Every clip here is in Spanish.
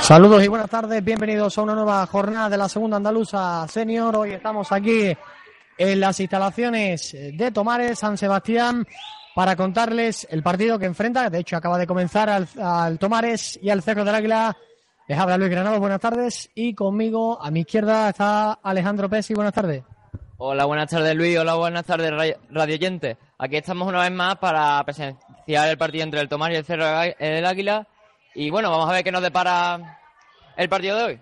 Saludos y buenas tardes, bienvenidos a una nueva jornada de la segunda andaluza senior. Hoy estamos aquí en las instalaciones de Tomares, San Sebastián, para contarles el partido que enfrenta. De hecho, acaba de comenzar al, Tomares y al Cerro del Águila. Les habla Luis Granado, buenas tardes. Y conmigo, a mi izquierda, está Alejandro Pesi, buenas tardes. Hola, buenas tardes Luis, hola, buenas tardes Radio Oyente. Aquí estamos una vez más para presenciar el partido entre el Tomares y el Cerro del Águila y bueno, vamos a ver qué nos depara el partido de hoy.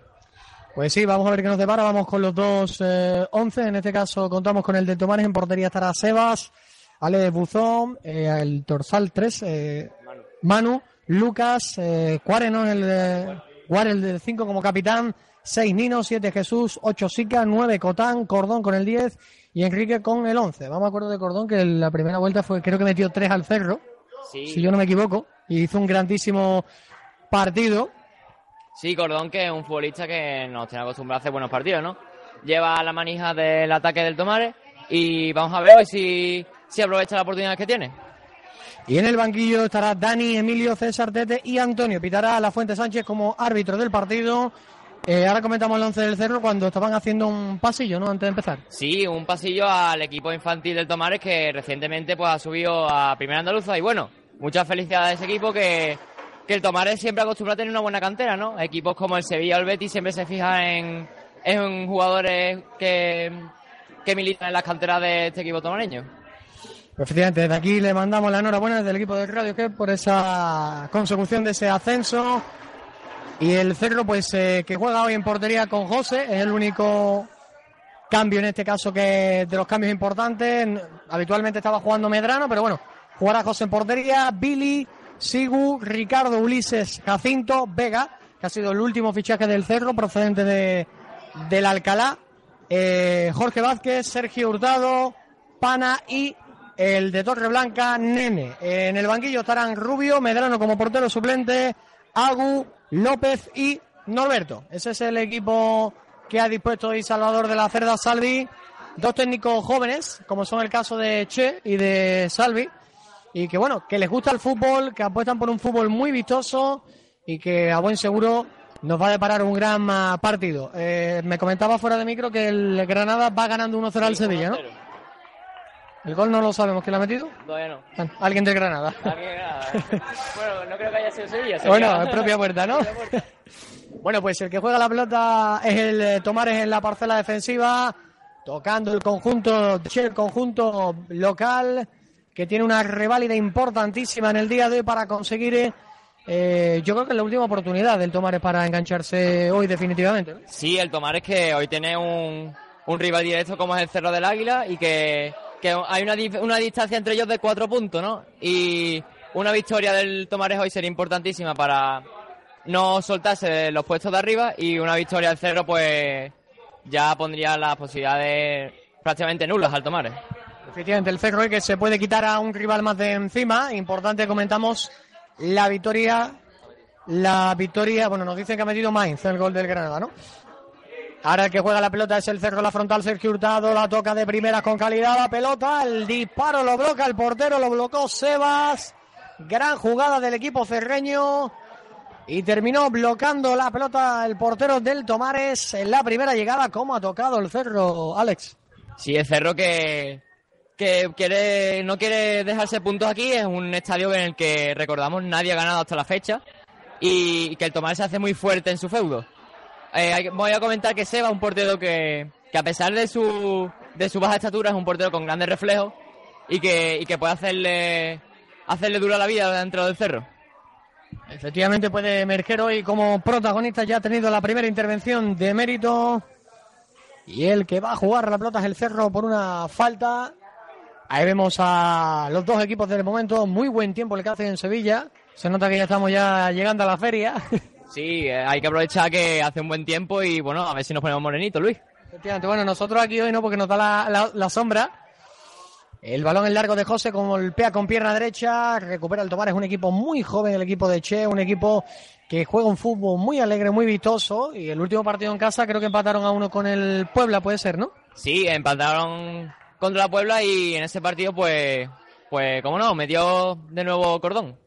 Pues sí, vamos a ver qué nos depara. Vamos con los dos eh, once. En este caso contamos con el de Tomares. En portería estará Sebas, Ale Buzón, eh, el Torsal 3, eh, Manu. Lucas, eh, Cuareno, el, el del 5 como capitán, 6 Nino, 7 Jesús, 8 Sica, 9 Cotán, Cordón con el 10 y Enrique con el 11. Vamos a acuerdo de Cordón que la primera vuelta fue, creo que metió 3 al cerro, si yo no me equivoco, y hizo un grandísimo partido. Sí, Cordón, que es un futbolista que nos tiene acostumbrado a hacer buenos partidos, ¿no? Lleva la manija del ataque del Tomares y vamos a ver hoy si, si aprovecha la oportunidad que tiene. Y en el banquillo estará Dani, Emilio, César Tete y Antonio. Pitará a La Fuente Sánchez como árbitro del partido. Eh, ahora comentamos el once del Cerro cuando estaban haciendo un pasillo, ¿no? Antes de empezar. Sí, un pasillo al equipo infantil del Tomares que recientemente pues ha subido a Primera Andaluza y bueno, muchas felicidades a ese equipo que que el Tomares siempre acostumbra a tener una buena cantera, ¿no? Equipos como el Sevilla o el Betis siempre se fijan en, en jugadores que, que militan en las canteras de este equipo tomareño. Pues efectivamente, desde aquí le mandamos la enhorabuena del equipo de Radio que por esa consecución de ese ascenso. Y el Cerro, pues eh, que juega hoy en portería con José, es el único cambio en este caso que de los cambios importantes. Habitualmente estaba jugando Medrano, pero bueno, jugará José en portería, Billy, Sigu, Ricardo Ulises, Jacinto, Vega, que ha sido el último fichaje del Cerro procedente de, del Alcalá, eh, Jorge Vázquez, Sergio Hurtado, Pana y el de Torreblanca, Nene. En el banquillo estarán Rubio, Medrano como portero suplente, Agu, López y Norberto. Ese es el equipo que ha dispuesto hoy Salvador de la Cerda Salvi. Dos técnicos jóvenes, como son el caso de Che y de Salvi, y que bueno, que les gusta el fútbol, que apuestan por un fútbol muy vistoso y que a buen seguro nos va a deparar un gran ah, partido. Eh, me comentaba fuera de micro que el Granada va ganando 1-0 al Sevilla, ¿no? ¿El gol no lo sabemos quién lo ha metido? Todavía no. Ah, alguien de Granada. Alguien de Granada. bueno, no creo que haya sido Sevilla. Bueno, es propia puerta, ¿no? bueno, pues el que juega la pelota es el eh, Tomares en la parcela defensiva, tocando el conjunto, el conjunto local que tiene una reválida importantísima en el día de hoy para conseguir, eh, yo creo que es la última oportunidad del Tomares para engancharse hoy definitivamente. Sí, el Tomares que hoy tiene un, rival directo como es el Cerro del Águila y que, hay una, una distancia entre ellos de cuatro puntos, ¿no? Y una victoria del Tomares hoy sería importantísima para no soltarse los puestos de arriba y una victoria del Cerro pues ya pondría las posibilidades prácticamente nulas al Tomares. Efectivamente, el Cerro que se puede quitar a un rival más de encima. Importante, comentamos la victoria. La victoria, bueno, nos dicen que ha metido Mainz el gol del Granada, ¿no? Ahora el que juega la pelota es el Cerro, la frontal, Sergio Hurtado, la toca de primeras con calidad, la pelota, el disparo lo bloca el portero, lo blocó Sebas. Gran jugada del equipo cerreño. Y terminó bloqueando la pelota el portero del Tomares en la primera llegada. ¿Cómo ha tocado el Cerro, Alex? Sí, el Cerro que que quiere, no quiere dejarse puntos aquí. Es un estadio en el que, recordamos, nadie ha ganado hasta la fecha y que el Tomar se hace muy fuerte en su feudo. Eh, voy a comentar que Seba, un portero que, que a pesar de su, de su baja estatura, es un portero con grandes reflejos y que, y que puede hacerle, hacerle dura la vida dentro del cerro. Efectivamente puede emerger hoy como protagonista, ya ha tenido la primera intervención de mérito. Y el que va a jugar la pelota es el cerro por una falta Ahí vemos a los dos equipos del momento. Muy buen tiempo el que hacen en Sevilla. Se nota que ya estamos ya llegando a la feria. Sí, eh, hay que aprovechar que hace un buen tiempo y bueno, a ver si nos ponemos morenitos, Luis. Efectivamente, bueno, nosotros aquí hoy no, porque nos da la, la- la sombra. El balón en largo de José, como golpea con pierna derecha, recupera el tomar. Es un equipo muy joven, el equipo de Che, un equipo que juega un fútbol muy alegre, muy vistoso. Y el último partido en casa creo que empataron a uno con el Puebla, puede ser, ¿no? Sí, empataron contra la Puebla y en ese partido pues, pues, cómo no, metió de nuevo cordón.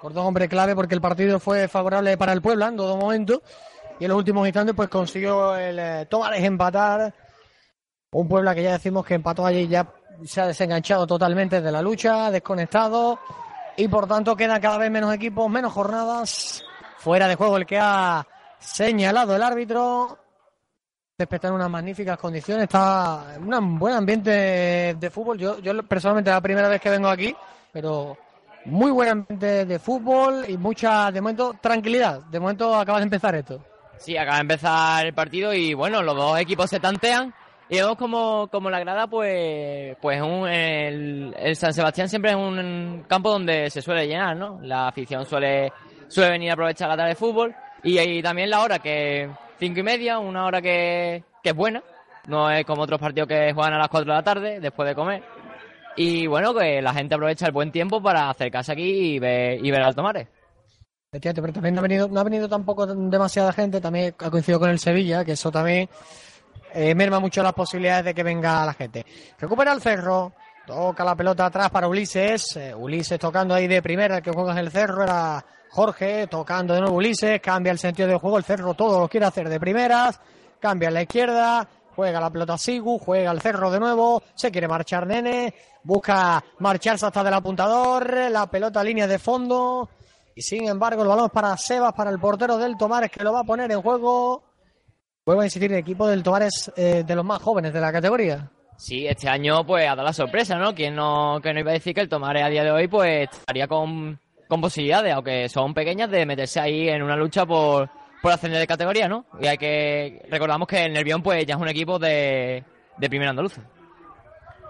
Cordón hombre clave porque el partido fue favorable para el Puebla en todo momento. Y en los últimos instantes pues consiguió el eh, Tomares empatar. Un Puebla que ya decimos que empató allí ya se ha desenganchado totalmente de la lucha, desconectado. Y por tanto quedan cada vez menos equipos, menos jornadas. Fuera de juego el que ha señalado el árbitro. En unas magníficas condiciones, está un buen ambiente de fútbol. Yo, yo personalmente es la primera vez que vengo aquí, pero muy buen ambiente de fútbol y mucha, de momento, tranquilidad. De momento acaba de empezar esto. Sí, acaba de empezar el partido y bueno, los dos equipos se tantean y vemos como, como la grada pues, pues un, el, San Sebastián siempre es un campo donde se suele llenar, ¿no? La afición suele, suele venir a aprovechar la tarde de fútbol y, ahí también la hora que cinco y media, una hora que, que es buena, no es como otros partidos que juegan a las cuatro de la tarde después de comer. Y bueno, que la gente aprovecha el buen tiempo para acercarse aquí y ver, y ver al Tomares. Efectivamente, pero también no ha venido, no ha venido tampoco demasiada gente, también ha coincidido con el Sevilla, que eso también eh, merma mucho las posibilidades de que venga la gente. Recupera el cerro, toca la pelota atrás para Ulises, eh, Ulises tocando ahí de primera, el que juega en el cerro era Jorge, tocando de nuevo Ulises, cambia el sentido del juego, el cerro todo lo quiere hacer de primeras, cambia a la izquierda, juega la pelota Sigu, juega el cerro de nuevo, se quiere marchar Nene, busca marcharse hasta del apuntador, la pelota línea de fondo, y sin embargo el balón es para Sebas, para el portero del Tomares que lo va a poner en juego. Vuelvo a insistir, el equipo del Tomares eh, de los más jóvenes de la categoría. Sí, este año pues ha dado la sorpresa, ¿no? Quien no, que no iba a decir que el Tomares a día de hoy pues estaría con, con posibilidades, aunque son pequeñas, de meterse ahí en una lucha por, por ascender de categoría, ¿no? Y hay que recordamos que el Nervión pues ya es un equipo de, de primera andaluza.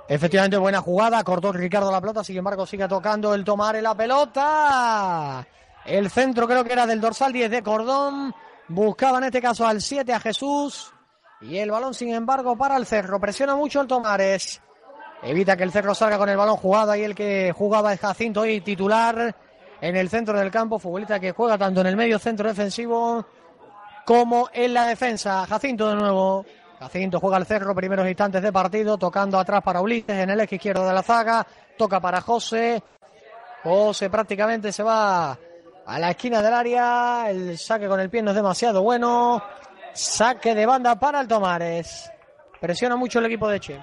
Efectivamente, buena jugada, cortó Ricardo la pelota, sin embargo sigue tocando el Tomares la pelota. El centro creo que era del dorsal 10 de Cordón, buscaba en este caso al 7 a Jesús. Y el balón, sin embargo, para el Cerro. Presiona mucho el Tomares. Evita que el Cerro salga con el balón jugado. Y el que jugaba es Jacinto y titular en el centro del campo. Futbolista que juega tanto en el medio centro defensivo como en la defensa. Jacinto de nuevo. Jacinto juega al cerro, primeros instantes de partido, tocando atrás para Ulises en el eje izquierdo de la zaga. Toca para José. José prácticamente se va a la esquina del área. El saque con el pie no es demasiado bueno. Saque de banda para el Tomares. Presiona mucho el equipo de Che.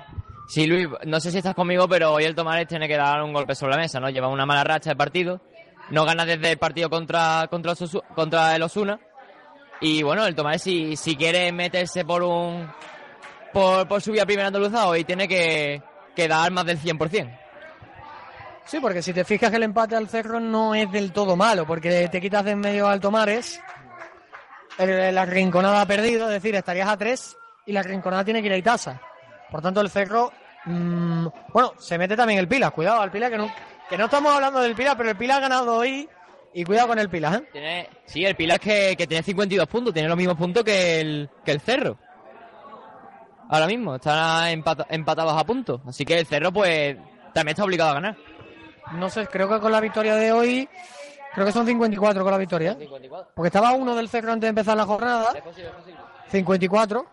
Sí, Luis, no sé si estás conmigo, pero hoy el Tomares tiene que dar un golpe sobre la mesa, ¿no? Lleva una mala racha de partido. No gana desde el partido contra, contra, el contra Osuna. Y bueno, el Tomares si, si quiere meterse por un por, por subir a primera andaluza hoy tiene que, que dar más del 100%. Sí, porque si te fijas el empate al cerro no es del todo malo, porque te quitas de en medio al Tomares. La rinconada ha perdido, es decir, estarías a tres y la rinconada tiene que ir a Itasa. Por tanto, el cerro. mm, bueno, se mete también el Pila. Cuidado al Pila, que no, que no estamos hablando del Pila, pero el Pila ha ganado hoy. Y cuidado con el Pila, ¿eh? Tiene, sí, el Pilar que, que tiene 52 puntos, tiene los mismos puntos que el, que el Cerro. Ahora mismo, están empata- empatados a puntos. Así que el Cerro, pues, también está obligado a ganar. No sé, creo que con la victoria de hoy. Creo que son 54 con la victoria. ¿eh? Porque estaba uno del cerro antes de empezar la jornada. 54.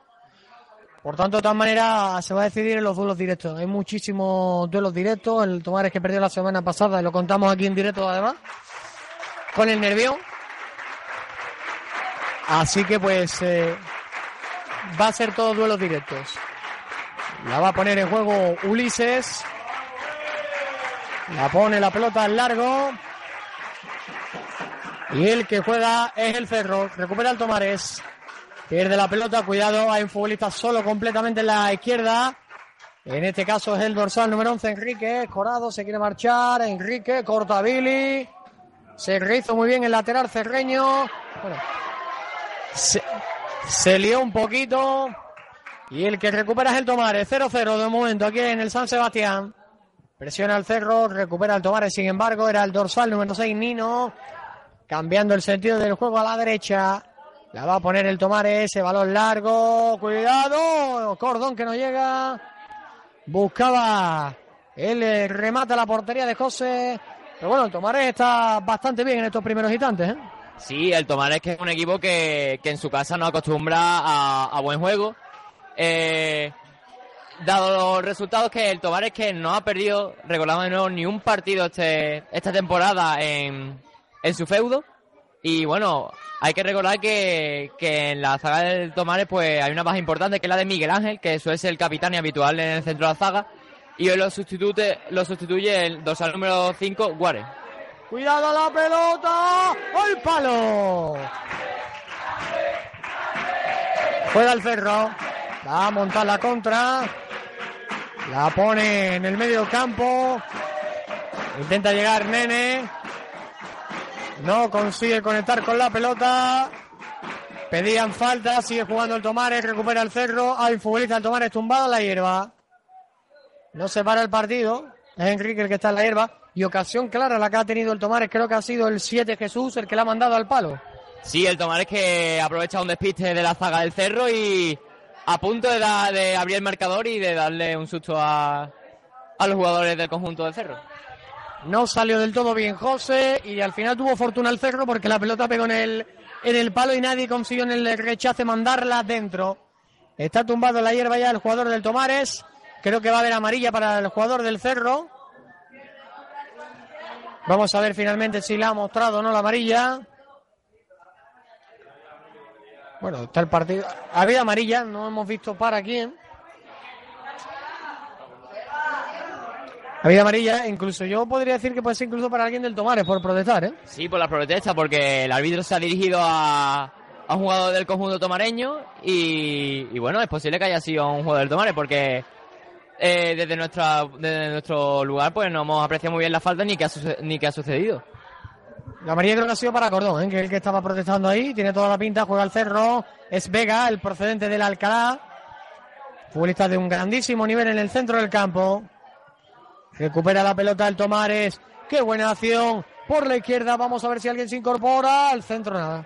Por tanto, de todas maneras, se va a decidir en los duelos directos. Hay muchísimos duelos directos. El Tomares que perdió la semana pasada, y lo contamos aquí en directo además, con el Nervión. Así que, pues, eh, va a ser todos duelos directos. La va a poner en juego Ulises. La pone la pelota al largo. Y el que juega es el Cerro. Recupera el Tomares. Pierde la pelota. Cuidado, hay un futbolista solo completamente en la izquierda. En este caso es el dorsal número 11, Enrique. Corado se quiere marchar. Enrique, corta Billy. Se rehizo muy bien el lateral cerreño. Se, se lió un poquito. Y el que recupera es el Tomares. 0-0 de momento aquí en el San Sebastián. Presiona el cerro, recupera el Tomares, sin embargo, era el dorsal número 6, Nino. Cambiando el sentido del juego a la derecha. La va a poner el Tomares, ese balón largo. Cuidado, cordón que no llega. Buscaba el remata la portería de José. Pero bueno, el Tomares está bastante bien en estos primeros instantes. ¿eh? Sí, el Tomares que es un equipo que, que en su casa no acostumbra a, a buen juego. Eh, dado los resultados que el Tomares que no ha perdido, recordamos de nuevo, ni un partido este, esta temporada en, en su feudo. Y bueno, hay que recordar que, que en la zaga del Tomares pues hay una baja importante que es la de Miguel Ángel, que suele ser el capitán y habitual en el centro de la zaga. Y hoy lo sustituye, lo sustituye el dorsal número 5, Guare. Cuidado la pelota. ¡Al palo! Juega el cerro. Va a montar la contra. La pone en el medio campo. Intenta llegar Nene. No consigue conectar con la pelota. Pedían falta, sigue jugando el Tomares, recupera el cerro. Hay futbolista el Tomares tumbado en la hierba. No se para el partido. Es Enrique el que está en la hierba. Y ocasión clara la que ha tenido el Tomares. Creo que ha sido el 7 Jesús el que le ha mandado al palo. Sí, el Tomares que aprovecha un despiste de la zaga del cerro y a punto de, de abrir el marcador y de darle un susto a, a los jugadores del conjunto del cerro. No salió del todo bien José y al final tuvo fortuna el cerro porque la pelota pegó en el, en el palo y nadie consiguió en el rechace mandarla dentro. Está tumbado la hierba ya el jugador del Tomares. Creo que va a haber amarilla para el jugador del cerro. Vamos a ver finalmente si la ha mostrado o no la amarilla. Bueno, está el partido. Ha habido amarilla, no hemos visto para quién. Ha habido amarilla, incluso yo podría decir que puede ser incluso para alguien del Tomares por protestar, ¿eh? Sí, por la protesta, porque el árbitro se ha dirigido a, a un jugador del conjunto tomareño y, y bueno, es posible que haya sido un jugador del Tomares porque eh, desde, nuestra, desde nuestro lugar pues no hemos apreciado muy bien la falta ni qué ha, ni qué ha sucedido. La amarilla creo que ha sido para Cordón, ¿eh? que es el que estaba protestando ahí, tiene toda la pinta, juega al cerro, es Vega, el procedente del Alcalá, futbolista de un grandísimo nivel en el centro del campo, recupera la pelota el Tomares, qué buena acción, por la izquierda, vamos a ver si alguien se incorpora, al centro nada.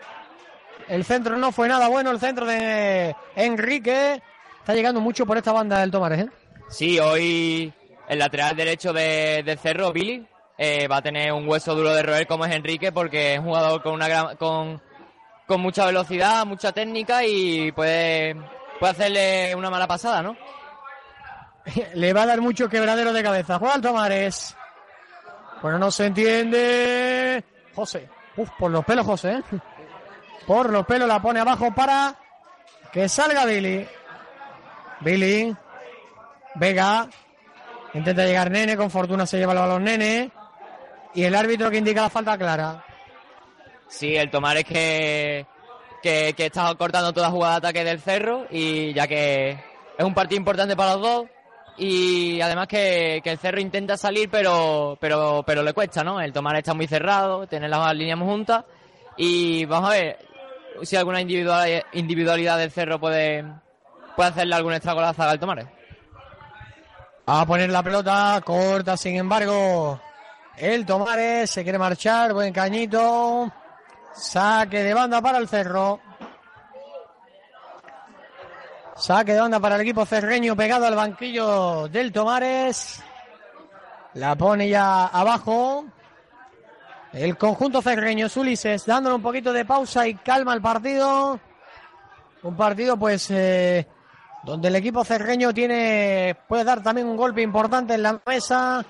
El centro no fue nada bueno, el centro de Enrique, está llegando mucho por esta banda del Tomares, ¿eh? Sí, hoy el lateral derecho de, Cerro, Billy, eh, va a tener un hueso duro de roer como es Enrique porque es un jugador con una gran, con, con mucha velocidad, mucha técnica y puede, puede hacerle una mala pasada, ¿no? Le va a dar mucho quebradero de cabeza. El Tomares. Bueno, no se entiende. José. Uf, por los pelos, José. ¿eh? Por los pelos la pone abajo para que salga Billy. Billy. Vega. Intenta llegar Nene. Con fortuna se lleva el balón Nene. Y el árbitro que indica la falta clara. Sí, el tomar es que, que, que está cortando toda jugada de ataque del Cerro y ya que es un partido importante para los dos y además que, el Cerro intenta salir pero, pero, pero le cuesta, ¿no? El tomar está muy cerrado, tiene las líneas muy juntas y vamos a ver si alguna individual, individualidad del Cerro puede, puede hacerle algún estrago a la zaga al Tomares. A poner la pelota corta, sin embargo. El Tomares se quiere marchar. Buen cañito. Saque de banda para el cerro. Saque de banda para el equipo cerreño pegado al banquillo del Tomares. La pone ya abajo. El conjunto cerreño, Ulises, dándole un poquito de pausa y calma al partido. Un partido, pues, eh, donde el equipo cerreño tiene puede dar también un golpe importante en la mesa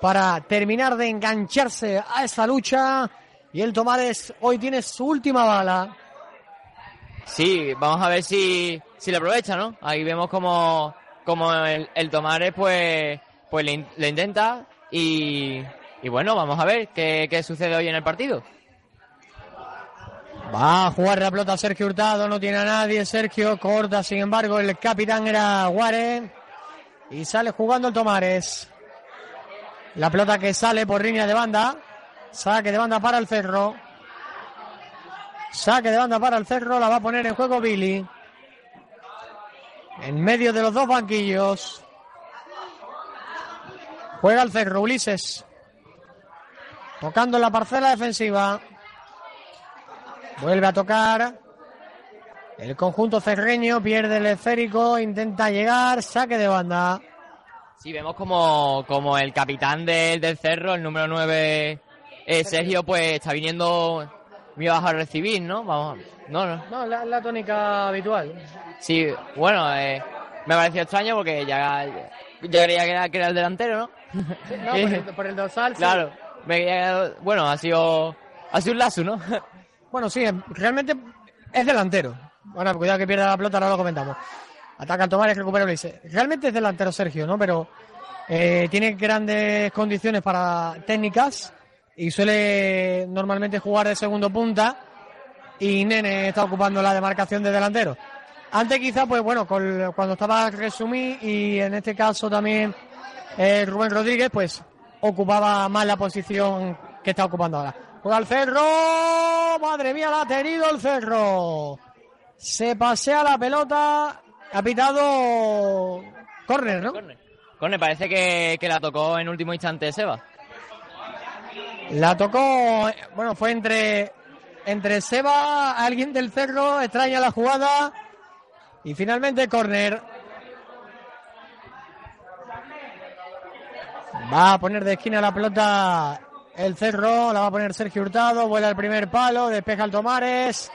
para terminar de engancharse a esa lucha y el Tomares hoy tiene su última bala. Sí, vamos a ver si, si le aprovecha, ¿no? Ahí vemos como, como el, el Tomares pues, pues le, in- le intenta y, y bueno, vamos a ver qué, qué sucede hoy en el partido. Va a jugar la pelota Sergio Hurtado, no tiene a nadie, Sergio corta, sin embargo el capitán era Guare y sale jugando el Tomares. La pelota que sale por línea de banda, saque de banda para el Cerro. Saque de banda para el Cerro, la va a poner en juego Billy. En medio de los dos banquillos. Juega el cerro, Ulises. Tocando en la parcela defensiva. Vuelve a tocar. El conjunto cerreño pierde el esférico, intenta llegar, saque de banda. Sí, vemos como, como el capitán del, del cerro, el número 9, eh, Sergio, pues está viniendo muy bajo a recibir, ¿no? Vamos, no, no. No, la, la tónica habitual. Sí, bueno, eh, me pareció extraño porque ya, yo creía que era, que era el delantero, ¿no? No, por, el, por el dorsal. sí. Claro, me bueno, ha sido, ha sido un lazo, ¿no? Bueno, sí, realmente es delantero. Bueno, cuidado que pierda la pelota, ahora lo comentamos. Ataca al Tomares, recupera Ulises. Realmente es delantero Sergio, ¿no? Pero eh, tiene grandes condiciones para técnicas y suele normalmente jugar de segundo punta y Nene está ocupando la demarcación de delantero. Antes quizá, pues bueno, con- cuando estaba Resumí y en este caso también eh, Rubén Rodríguez, pues ocupaba más la posición que está ocupando ahora. Juega el cerro, madre mía, la ha tenido el cerro. Se pasea la pelota, ha pitado córner, ¿no? Corne, parece que, que la tocó en último instante Seba. La tocó, bueno, fue entre, entre Seba, alguien del cerro, extraña la jugada y finalmente córner. Va a poner de esquina la pelota el cerro, la va a poner Sergio Hurtado, vuela el primer palo, despeja el Tomares,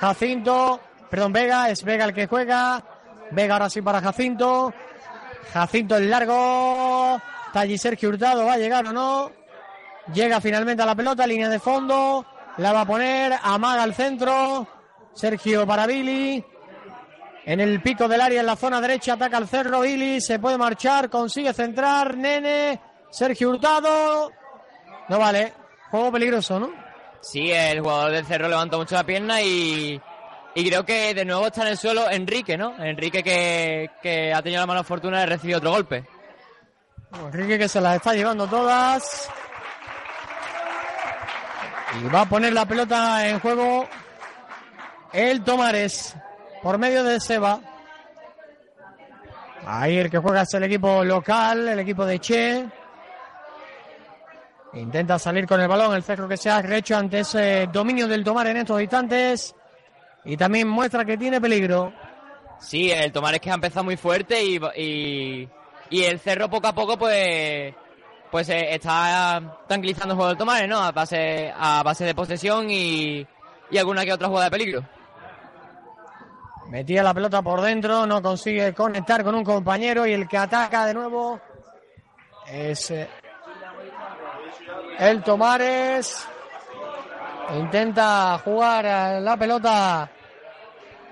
Jacinto, perdón, Vega, es Vega el que juega, Vega ahora sí para Jacinto, Jacinto el largo, está allí Sergio Hurtado, va a llegar o no, Llega finalmente a la pelota, línea de fondo. La va a poner, amaga al centro. Sergio para Billy. En el pico del área, en la zona derecha, ataca al cerro. Billy se puede marchar, consigue centrar. Nene, Sergio Hurtado. No vale. Juego peligroso, ¿no? Sí, el jugador del cerro levantó mucho la pierna y, y creo que de nuevo está en el suelo Enrique, ¿no? Enrique que, que ha tenido la mala fortuna de recibir otro golpe. Enrique que se las está llevando todas. Y va a poner la pelota en juego el Tomares por medio de Seba. Ahí el que juega es el equipo local, el equipo de Che. Intenta salir con el balón, el cerro que se ha rehecho ante ese dominio del Tomar en estos instantes. Y también muestra que tiene peligro. Sí, el Tomares que ha empezado muy fuerte y, y, y el cerro poco a poco pues pues eh, está tranquilizando el juego del Tomares, ¿no? A base, a base de posesión y, y alguna que otra jugada de peligro. Metía la pelota por dentro, no consigue conectar con un compañero y el que ataca de nuevo es eh, el Tomares. Intenta jugar la pelota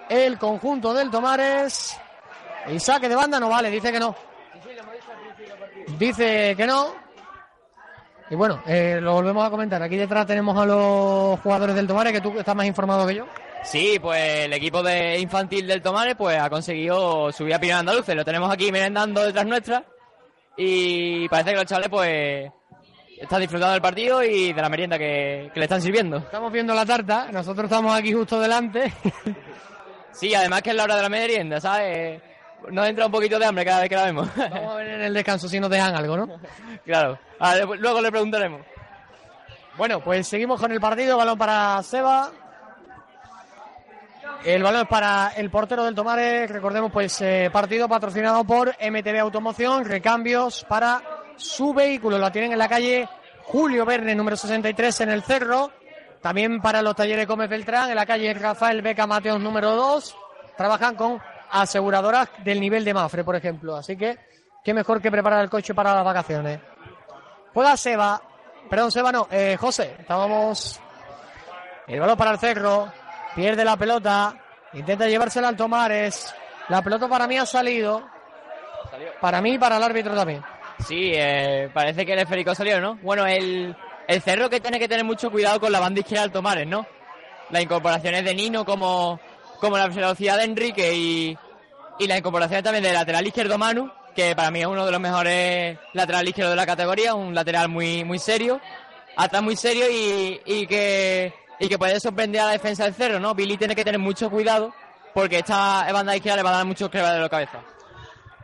el conjunto del Tomares. Y saque de banda no vale, dice que no. Dice que no. Y bueno, eh, lo volvemos a comentar. Aquí detrás tenemos a los jugadores del Tomares, que tú estás más informado que yo. Sí, pues el equipo de infantil del Tomares pues ha conseguido subir a Pinar Andaluces. Lo tenemos aquí merendando detrás nuestra. Y parece que los chavales pues están disfrutando del partido y de la merienda que, que le están sirviendo. Estamos viendo la tarta, nosotros estamos aquí justo delante. Sí, además que es la hora de la merienda, ¿sabes? Nos entra un poquito de hambre cada vez que la vemos. Vamos a ver en el descanso si nos dejan algo, ¿no? claro. Ver, luego le preguntaremos. Bueno, pues seguimos con el partido, balón para Seba. El balón es para el portero del Tomares, recordemos pues eh, partido patrocinado por MTV Automoción, recambios para su vehículo, la tienen en la calle Julio Verne, número 63 en el Cerro, también para los talleres Gómez Beltrán, en la calle Rafael Beca Mateos número 2, trabajan con aseguradoras del nivel de Mafre, por ejemplo, así que qué mejor que preparar el coche para las vacaciones. Juega Seba, perdón Seba no, eh, José, estábamos el balón para el Cerro, pierde la pelota, intenta llevársela al Tomares, la pelota para mí ha salido, para mí y para el árbitro también. Sí, eh, parece que el esférico salió, ¿no? Bueno, el, el cerro que tiene que tener mucho cuidado con la banda izquierda del Tomares, ¿no? Las incorporaciones de Nino como, como la velocidad de Enrique y, y las incorporaciones también del lateral izquierdo Manu, que para mí es uno de los mejores laterales izquierdos de la categoría, un lateral muy, muy serio, atrás muy serio y, y que, y que puede sorprender a la defensa del cerro, ¿no? Billy tiene que tener mucho cuidado porque esta banda izquierda le va a dar muchos quebraderos de cabeza.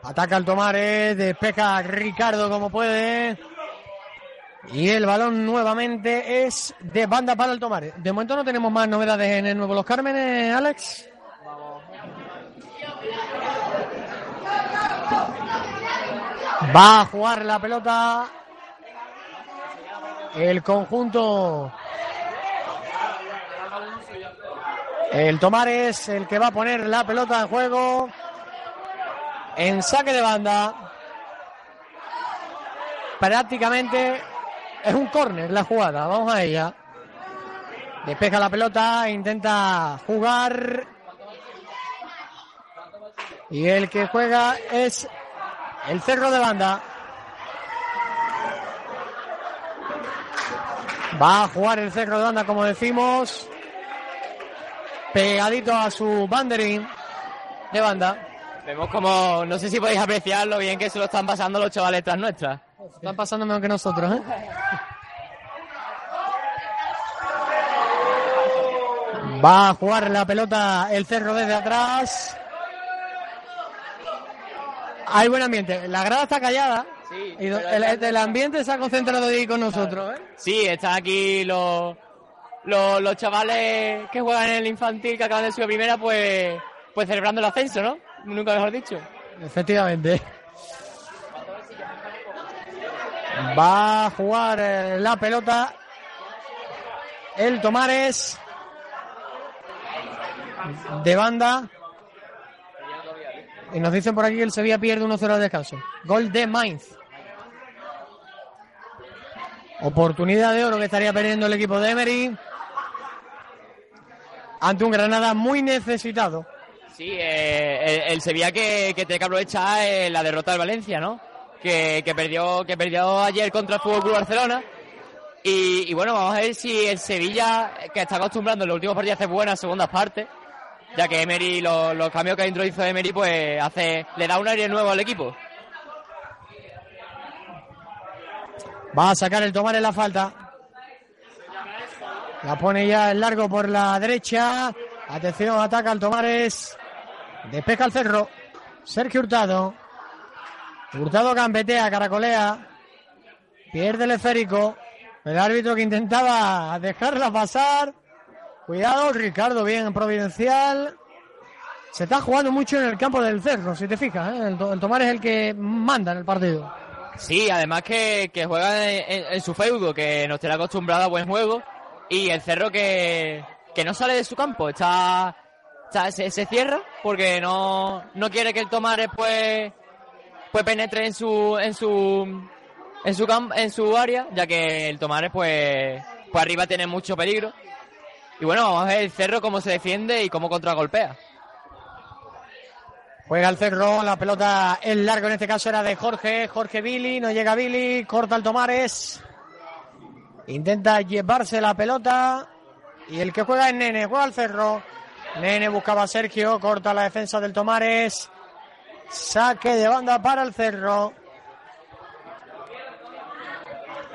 Ataca el Tomares, despeja Ricardo como puede. Y el balón nuevamente es de banda para el tomar. De momento no tenemos más novedades en el Nuevo Los Cármenes, Alex. Va a jugar la pelota el conjunto. El Tomar es el que va a poner la pelota en juego. En saque de banda. Prácticamente es un córner la jugada. Vamos a ella. Despeja la pelota, intenta jugar. Y el que juega es el cerro de banda. Va a jugar el cerro de banda, como decimos. Pegadito a su banderín de banda. Vemos como, no sé si podéis apreciar lo bien que se lo están pasando los chavales tras nuestras. Están pasando mejor que nosotros, ¿eh? Va a jugar la pelota el cerro desde atrás. Hay buen ambiente. La grada está callada. Sí, y el, el ambiente se ha concentrado ahí con nosotros, ¿eh? Sí, están aquí los, los, los chavales que juegan en el infantil que acaban de subir primera, pues, pues celebrando el ascenso, ¿no? Nunca mejor dicho. Efectivamente. Va a jugar eh, la pelota el Tomares de banda. Y nos dicen por aquí que el Sevilla pierde 1-0 al descanso. Gol de Mainz. Oportunidad de oro que estaría perdiendo el equipo de Emery. Ante un Granada muy necesitado. Sí, eh, el, el Sevilla que, que tiene que aprovechar eh, la derrota del Valencia, ¿no? Que, perdió que perdió ayer contra el Fútbol Club Barcelona. Y, bueno, vamos a ver si el Sevilla, que está acostumbrando en los últimos partidos a hacer buenas segundas partes, ya que Emery, los, cambios que introdujo Emery, pues hace, le da un aire nuevo al equipo. Va a sacar el tomar en la falta. La pone ya el largo por la derecha. Atención, ataca el Tomares. Despeja el cerro. Sergio Hurtado. Hurtado gambetea, caracolea. Pierde el esférico. El árbitro que intentaba dejarla pasar. Cuidado, Ricardo, bien providencial. Se está jugando mucho en el campo del cerro, si te fijas. ¿eh? El, To- el Tomar es el que manda en el partido. Sí, además que, que juega en, su feudo, que nos tiene acostumbrado a buen juego. Y el cerro que, que no sale de su campo, está, está- se, se cierra porque no, no quiere que el Tomares pues, pues penetre en su, en su, en su en su área, ya que el Tomares pues, pues arriba tiene mucho peligro. Y bueno, vamos a ver el cerro cómo se defiende y cómo contragolpea. Juega el cerro, la pelota el largo en este caso era de Jorge, Jorge Billy, no llega Billy, corta el Tomares, intenta llevarse la pelota y el que juega es Nene, juega el cerro, Nene buscaba a Sergio, corta la defensa del Tomares, saque de banda para el cerro,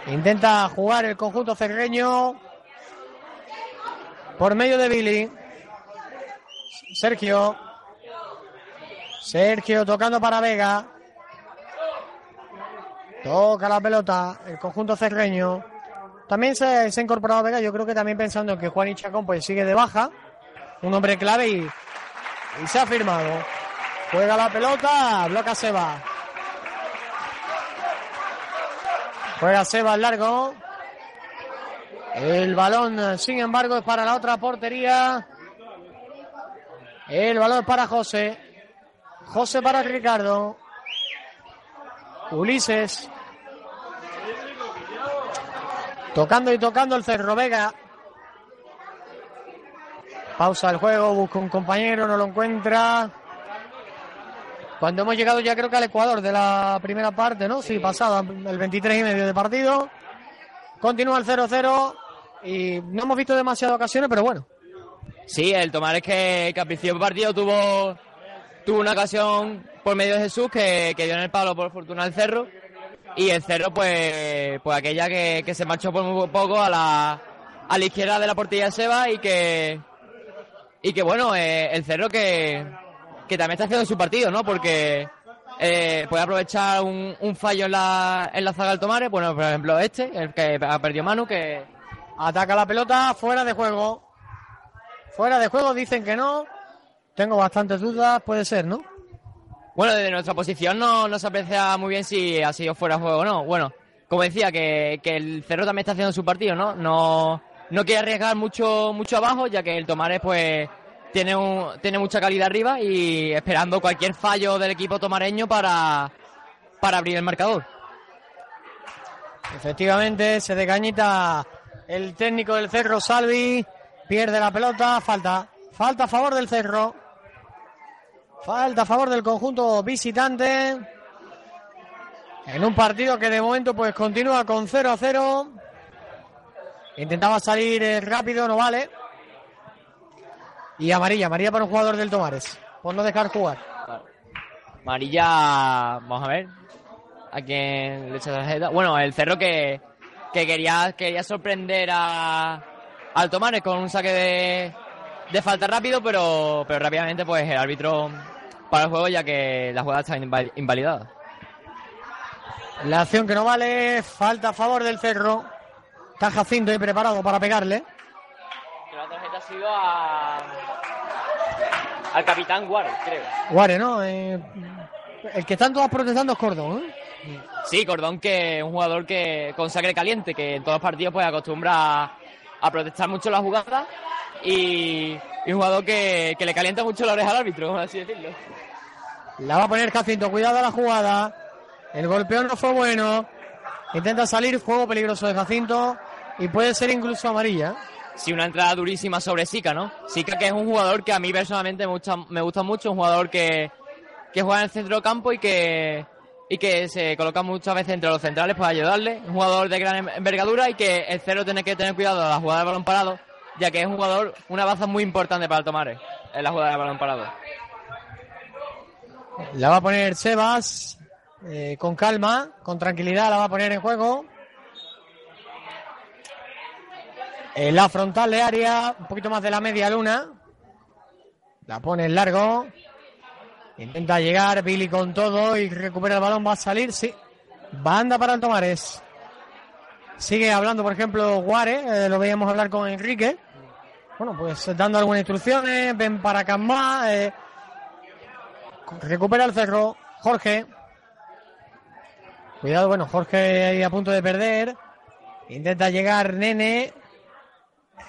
intenta jugar el conjunto cerreño por medio de Billy, Sergio. Sergio tocando para Vega. Toca la pelota el conjunto cerreño. También se, se ha incorporado Vega, yo creo que también pensando que Juan y Chacón pues sigue de baja. Un hombre clave y, y se ha firmado. Juega la pelota, bloca Seba. Juega Seba al largo. El balón, sin embargo, es para la otra portería. El balón para José. José para Ricardo. Ulises. Tocando y tocando el Cerro Vega. Pausa el juego, busca un compañero, no lo encuentra. Cuando hemos llegado ya creo que al Ecuador de la primera parte, ¿no? Sí, pasado el 23 y medio de partido. Continúa el 0-0 y no hemos visto demasiadas ocasiones, pero bueno. Sí, el Tomares que, que al principio del partido tuvo, tuvo una ocasión por medio de Jesús que, que dio en el palo por fortuna el Cerro. Y el Cerro, pues, pues aquella que, que se marchó por muy poco a la, a la izquierda de la portería de Seba y que, y que bueno, eh, el Cerro que, que también está haciendo su partido, ¿no? Porque eh, puede aprovechar un, fallo en la, en la zaga del Tomares. Bueno, por ejemplo, este, el que ha perdido Manu, que Ataca la pelota, fuera de juego. Fuera de juego, dicen que no. Tengo bastantes dudas, puede ser, ¿no? Bueno, desde nuestra posición no, no se aprecia muy bien si ha sido fuera de juego o no. Bueno, como decía, que, que el Cerro también está haciendo su partido, ¿no? No, no quiere arriesgar mucho, mucho abajo, ya que el Tomares, pues, tiene, un, tiene mucha calidad arriba y esperando cualquier fallo del equipo tomareño para, para abrir el marcador. Efectivamente, se decañita el técnico del Cerro, Salvi. Pierde la pelota, falta. Falta a favor del Cerro. Falta a favor del conjunto visitante. En un partido que de momento pues continúa con 0 a 0. Intentaba salir eh, rápido, no vale. Y amarilla, amarilla para un jugador del Tomares. Por no dejar jugar. Amarilla, vamos a ver. A quién le echa tarjeta. Bueno, el cerro que, que quería, quería sorprender a, al Tomares con un saque de, de falta rápido, pero, pero rápidamente pues el árbitro para el juego ya que la jugada está inval- invalidada. La acción que no vale, falta a favor del Cerro. Está Jacinto ahí preparado para pegarle. La tarjeta ha sido a, al capitán Guare, creo. Guare, ¿no? Eh, el que están todos protestando es Cordón, ¿eh? Sí, Cordón, que es un jugador que con sangre caliente, que en todos los partidos pues acostumbra a, a protestar mucho la jugada y, y un jugador que, que le calienta mucho la oreja al árbitro, por así decirlo. La va a poner Jacinto, cuidado a la jugada. El golpeo no fue bueno. Intenta salir, juego peligroso de Jacinto. Y puede ser incluso amarilla. Sí, una entrada durísima sobre Sika, ¿no? Sika que es un jugador que a mí personalmente me gusta, me gusta mucho, un jugador que, que juega en el centro campo y que, y que se coloca muchas veces entre los centrales para ayudarle. Un jugador de gran envergadura y que el cero tiene que tener cuidado a la jugada de balón parado, ya que es un jugador, una baza muy importante para el en la jugada de balón parado. La va a poner Sebas. eh, con calma, con tranquilidad, la va a poner en juego. En la frontal de área, un poquito más de la media luna. La pone en largo. Intenta llegar Billy con todo y recupera el balón. Va a salir, sí. Banda para el. Sigue hablando, por ejemplo, Guare. eh, lo veíamos hablar con Enrique. Bueno, pues dando algunas instrucciones. Ven para Camma. eh, recupera el cerro. Jorge. Cuidado, bueno, Jorge ahí a punto de perder. Intenta llegar Nene.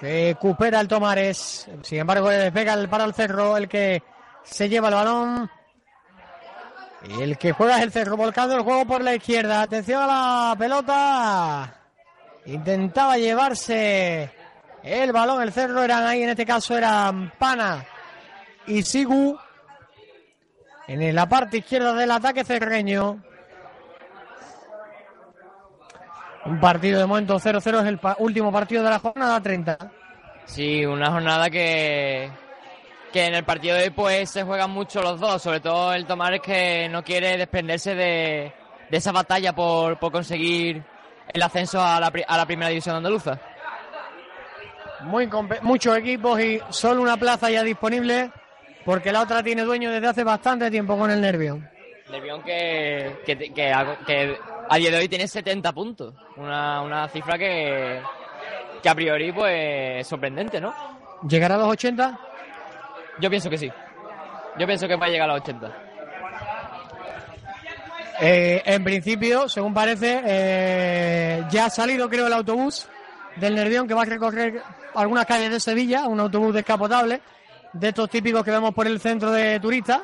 Recupera el Tomares. Sin embargo, le pega el, para el cerro el que se lleva el balón. Y el que juega es el cerro, volcando el juego por la izquierda. Atención a la pelota. Intentaba llevarse el balón. El cerro eran ahí, en este caso eran Pana y Sigu. En la parte izquierda del ataque cerreño. Un partido de momento 0-0 es el pa- último partido de la jornada 30. Sí, una jornada que, que en el partido de hoy pues se juegan mucho los dos, sobre todo el Tomares que no quiere desprenderse de, de esa batalla por, por conseguir el ascenso a la, a la primera división andaluza. Muy muchos equipos y solo una plaza ya disponible porque la otra tiene dueño desde hace bastante tiempo con el Nervión. Nervión que, que, que a día de hoy tiene 70 puntos, una, una cifra que, que a priori pues es sorprendente, ¿no? ¿Llegará a los 80? Yo pienso que sí. Yo pienso que va a llegar a los 80. Eh, en principio, según parece, eh, ya ha salido creo el autobús del Nervión que va a recorrer algunas calles de Sevilla, un autobús descapotable, de estos típicos que vemos por el centro de turistas,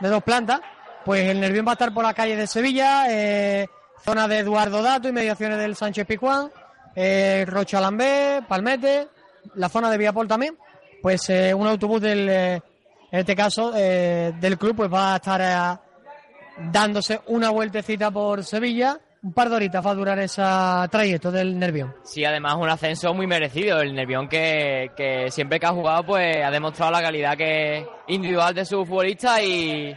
de dos plantas. Pues el Nervión va a estar por la calle de Sevilla, eh, zona de Eduardo Dato, inmediaciones del Sánchez Pijuán, eh, Rocha Palmete, la zona de Viapol también. Pues eh, un autobús del, eh, en este caso, eh, del club, pues va a estar eh, dándose una vueltecita por Sevilla. Un par de horitas va a durar ese trayecto del Nervión. Sí, además un ascenso muy merecido. El Nervión que, que siempre que ha jugado pues ha demostrado la calidad que individual de su futbolista y,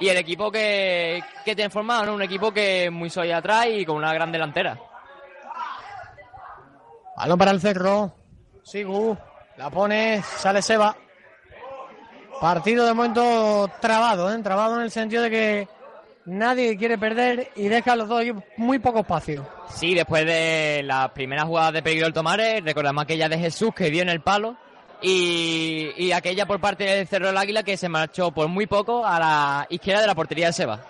y el equipo que, que tiene formado, ¿no? Un equipo que muy sólido atrás y con una gran delantera. Balón para el cerro. Sigu. La pone. Sale Seba. Partido de momento trabado, ¿eh? Trabado en el sentido de que nadie quiere perder y deja a los dos equipos muy poco espacio. Sí, después de las primeras jugadas de peligro del Tomares, recordamos aquella de Jesús que dio en el palo y, y aquella por parte del Cerro del Águila que se marchó por muy poco a la izquierda de la portería del Seba.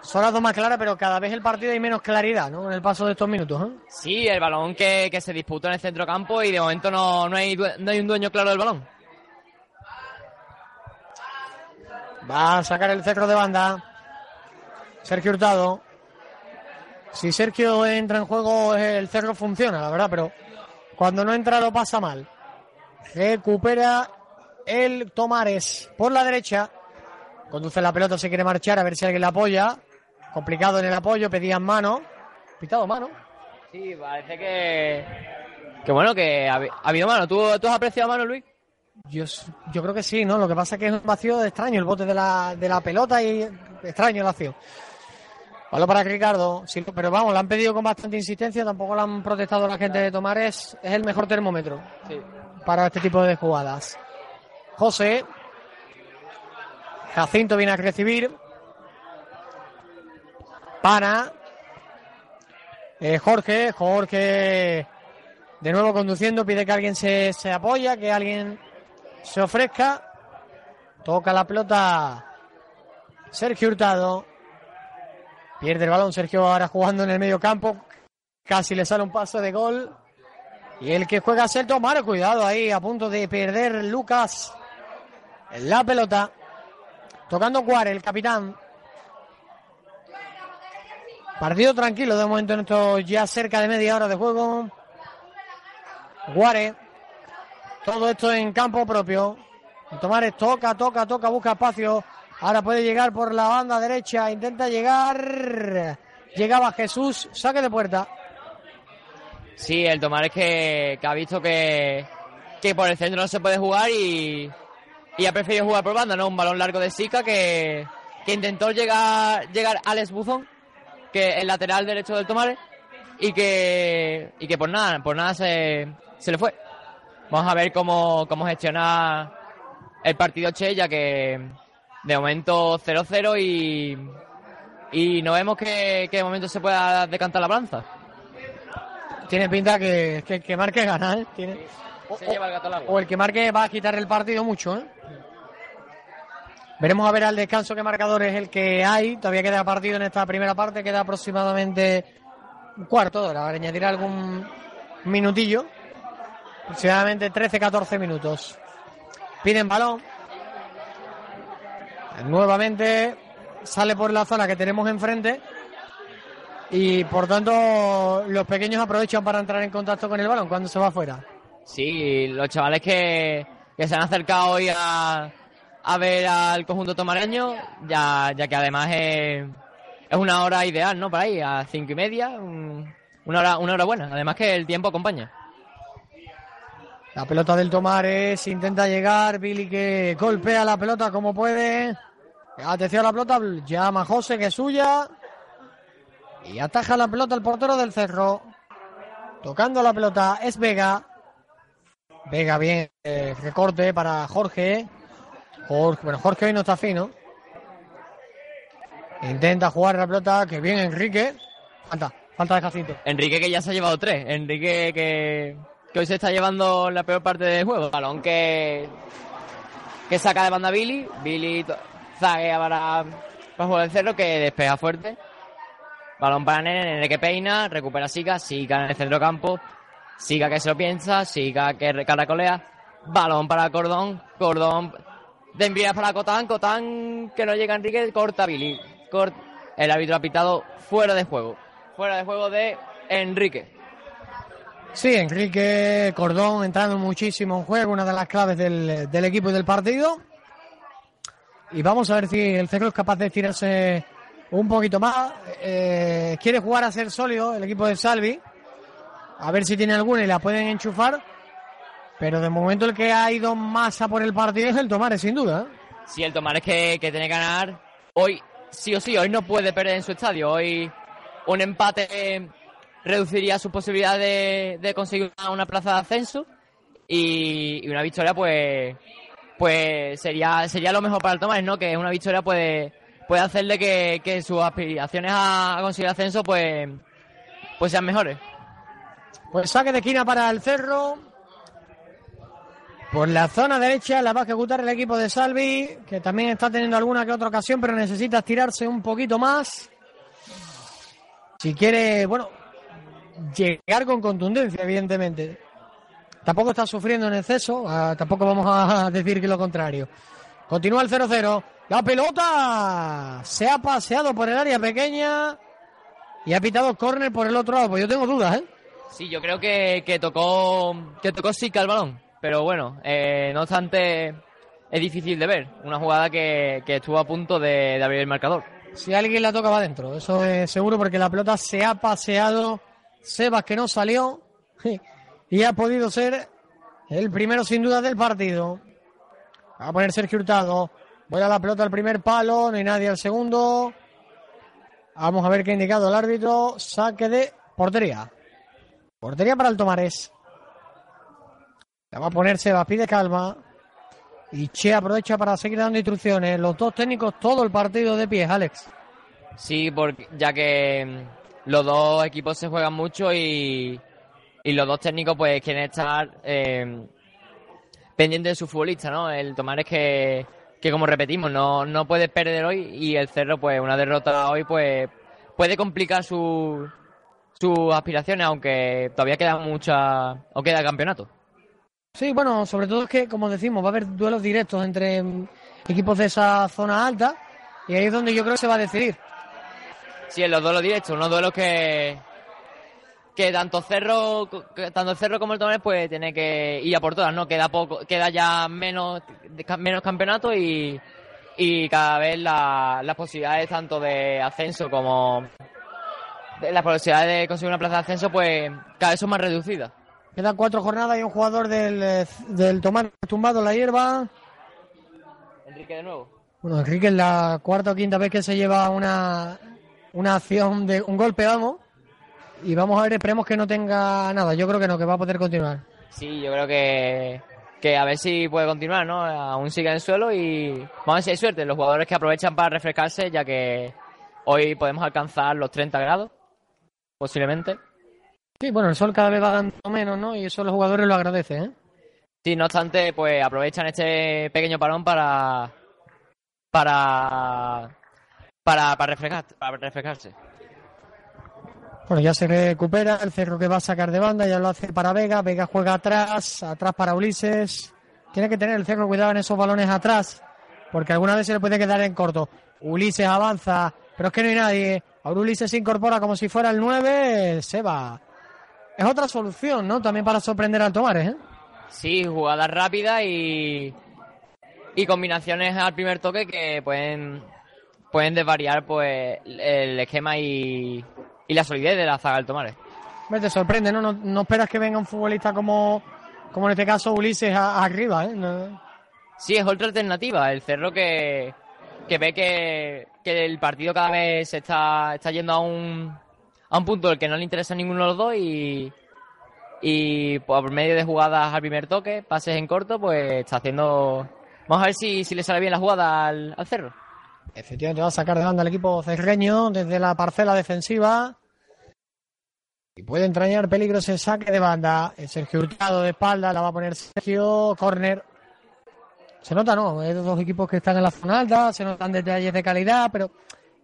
Son las dos más claras, pero cada vez el partido hay menos claridad, ¿no? En el paso de estos minutos, ¿eh? Sí, el balón que, que se disputó en el centro campo y de momento no, no, hay, no hay un dueño claro del balón. Va a sacar el cerro de banda. Sergio Hurtado. Si Sergio entra en juego, el cerro funciona, la verdad, pero cuando no entra lo pasa mal. Recupera el Tomares por la derecha. Conduce la pelota, se quiere marchar, a ver si alguien la apoya. Complicado en el apoyo, pedían mano. Pitado mano. Sí, parece que. Que bueno, que ha, ha habido mano. ¿Tú, ¿Tú has apreciado mano, Luis? Yo, yo creo que sí, ¿no? Lo que pasa es que es un vacío extraño el bote de la, de la pelota y extraño el vacío. Balón para Ricardo, sí, pero vamos, lo han pedido con bastante insistencia, tampoco lo han protestado la gente de Tomares, es el mejor termómetro Sí. para este tipo de jugadas. José, Jacinto viene a recibir, Pana, eh, Jorge, Jorge de nuevo conduciendo, pide que alguien se, se apoya, que alguien se ofrezca. Toca la pelota Sergio Hurtado. Pierde el balón Sergio ahora jugando en el medio campo. Casi le sale un paso de gol. Y el que juega es el Tomar. Cuidado ahí, a punto de perder Lucas. La pelota. Tocando Cuare, el capitán. Partido tranquilo de momento en esto ya cerca de media hora de juego. Guare. Todo esto en campo propio. Tomares toca, toca, toca, busca espacio. Ahora puede llegar por la banda derecha. Intenta llegar. Llegaba Jesús. Saque de puerta. Sí, el Tomares que, que ha visto que, que por el centro no se puede jugar y, y ha preferido jugar por banda, ¿no? Un balón largo de Sica que, que intentó llegar, llegar Alex Buzón, que el lateral derecho del Tomares, y que, y que por nada, por nada se, se le fue. Vamos a ver cómo, cómo gestiona el partido Che, ya que de momento 0-0 y, y no vemos que, que de momento se pueda decantar la balanza. Tiene pinta que, que el que marque gana. ¿eh? Tiene... O, Se lleva el gato al agua. o el que marque va a quitar el partido mucho. ¿eh? Veremos a ver al descanso qué marcador es el que hay. Todavía queda partido en esta primera parte. Queda aproximadamente un cuarto de hora. Añadir algún minutillo. Aproximadamente 13-14 minutos. Piden balón. Nuevamente sale por la zona que tenemos enfrente. Y por tanto, los pequeños aprovechan para entrar en contacto con el balón cuando se va afuera. Sí, los chavales que, que se han acercado hoy a, a ver al conjunto tomareño, ya, ya que además es, es una hora ideal, ¿no? Para ir a cinco y media, un- una hora, una hora buena. Además que el tiempo acompaña. La pelota del Tomares intenta llegar. Billy que golpea la pelota como puede. Atención a la pelota. Llama José que es suya. Y ataja la pelota el portero del cerro. Tocando la pelota es Vega. Vega bien. eh, recorte para Jorge. Bueno, Jorge hoy no está fino. Intenta jugar la pelota. Que bien Enrique. Falta. Falta de Jacinto. Enrique que ya se ha llevado tres. Enrique que, que hoy se está llevando la peor parte del juego. Balón que, que saca de banda Billy. Billy zaguea para, para cerro que despeja fuerte. Balón para Nene, Nene que peina, recupera Siga, Siga en el centro campo, Siga que se lo piensa, Siga que recaracolea, balón para Cordón, Cordón de envías para Cotán, Cotán que no llega Enrique, corta Billy, Cort- el árbitro ha pitado fuera de juego, fuera de juego de Enrique. Sí, Enrique Cordón entrando muchísimo en juego, una de las claves del equipo y del partido. Y vamos a ver si el Cerro es capaz de tirarse un poquito más. Eh, quiere jugar a ser sólido el equipo de Salvi. A ver si tiene alguna y la pueden enchufar. Pero de momento el que ha ido más a por el partido es el Tomares, sin duda. ¿eh? Si el Tomares que, que tiene que ganar hoy, sí o sí, hoy no puede perder en su estadio. Hoy un empate reduciría sus posibilidades de, conseguir una, una plaza de ascenso y, y una victoria pues pues sería sería lo mejor para el Tomares, ¿no? Que una victoria puede puede hacerle que, que sus aspiraciones a, a conseguir ascenso pues, pues sean mejores. Pues saque de esquina para el Cerro. Por la zona derecha la va a ejecutar el equipo de Salvi, que también está teniendo alguna que otra ocasión, pero necesita estirarse un poquito más. Si quiere, bueno, llegar con contundencia, evidentemente. Tampoco está sufriendo en exceso, ah, tampoco vamos a decir que lo contrario. Continúa el 0-0. La pelota se ha paseado por el área pequeña y ha pitado córner por el otro lado. Pues yo tengo dudas, ¿eh? Sí, yo creo que, que tocó que tocó Sica el balón. Pero bueno, eh, no obstante, es difícil de ver. Una jugada que, que estuvo a punto de, de abrir el marcador. Si alguien la toca va adentro, eso es seguro porque la pelota se ha paseado. Sebas que no salió y ha podido ser el primero sin duda del partido. Va a poner Sergio Hurtado. Voy a la pelota al primer palo, no hay nadie al segundo. Vamos a ver qué ha indicado el árbitro. Saque de portería. Portería para el Tomares. La va a poner Sebas, pide calma. Y Che aprovecha para seguir dando instrucciones. Los dos técnicos, todo el partido de pies, Alex. Sí, porque ya que mm, los dos equipos se juegan mucho y, y los dos técnicos pues quieren estar eh, pendientes de su futbolista, ¿no? El tomar es que, que como repetimos, no, no puede perder hoy y el Cerro pues una derrota hoy pues puede complicar su, sus aspiraciones, aunque todavía queda mucha o queda campeonato. Sí, bueno, sobre todo es que, como decimos, va a haber duelos directos entre equipos de esa zona alta y ahí es donde yo creo que se va a decidir. Sí, en los duelos directos, unos duelos que que tanto Cerro tanto el Cerro como el Tomares pues tiene que ir a por todas, ¿no? Queda poco, queda ya menos menos campeonato y, y cada vez la- las posibilidades tanto de ascenso como de las posibilidades de conseguir una plaza de ascenso pues cada vez son más reducidas. Quedan cuatro jornadas y un jugador del, eh, del Tomar tumbado en la hierba. Enrique de nuevo. Bueno, Enrique es la cuarta o quinta vez que se lleva una, una acción de un golpe, vamos. Y vamos a ver, esperemos que no tenga nada. Yo creo que no, que va a poder continuar. Sí, yo creo que, que a ver si puede continuar, ¿no? Aún sigue en el suelo y vamos a ver si hay suerte. Los jugadores que aprovechan para refrescarse, ya que hoy podemos alcanzar los 30 grados, posiblemente. Sí, bueno, el sol cada vez va dando menos, ¿no? Y eso los jugadores lo agradecen, ¿eh? Sí, no obstante, pues aprovechan este pequeño parón para para para, para, refrescar, para refrescarse. Bueno, ya se recupera el cerro que va a sacar de banda, ya lo hace para Vega, Vega juega atrás, atrás para Ulises. Tiene que tener el cerro cuidado en esos balones atrás, porque alguna vez se le puede quedar en corto. Ulises avanza, pero es que no hay nadie. Ahora Ulises se incorpora como si fuera el 9, se va. Es otra solución, ¿no? También para sorprender al Tomares, ¿eh? Sí, jugadas rápidas y y combinaciones al primer toque que pueden pueden desvariar pues el esquema y, y la solidez de la zaga del Tomares. Hombre, Te sorprende, ¿no? ¿no? no esperas que venga un futbolista como, como en este caso Ulises a- arriba, ¿eh? No- Sí, es otra alternativa. El Cerro que, que ve que, que el partido cada vez se está, está yendo a un, a un punto del que no le interesa a ninguno de los dos y, y por medio de jugadas al primer toque, pases en corto, pues está haciendo... Vamos a ver si, si le sale bien la jugada al, al Cerro. Efectivamente va a sacar de banda el equipo cerreño desde la parcela defensiva. Y puede entrañar peligro ese saque de banda. El Sergio Hurtado de espalda, la va a poner Sergio. Corner. Se nota, ¿no? Hay dos equipos que están en la zona alta, se notan detalles de calidad, pero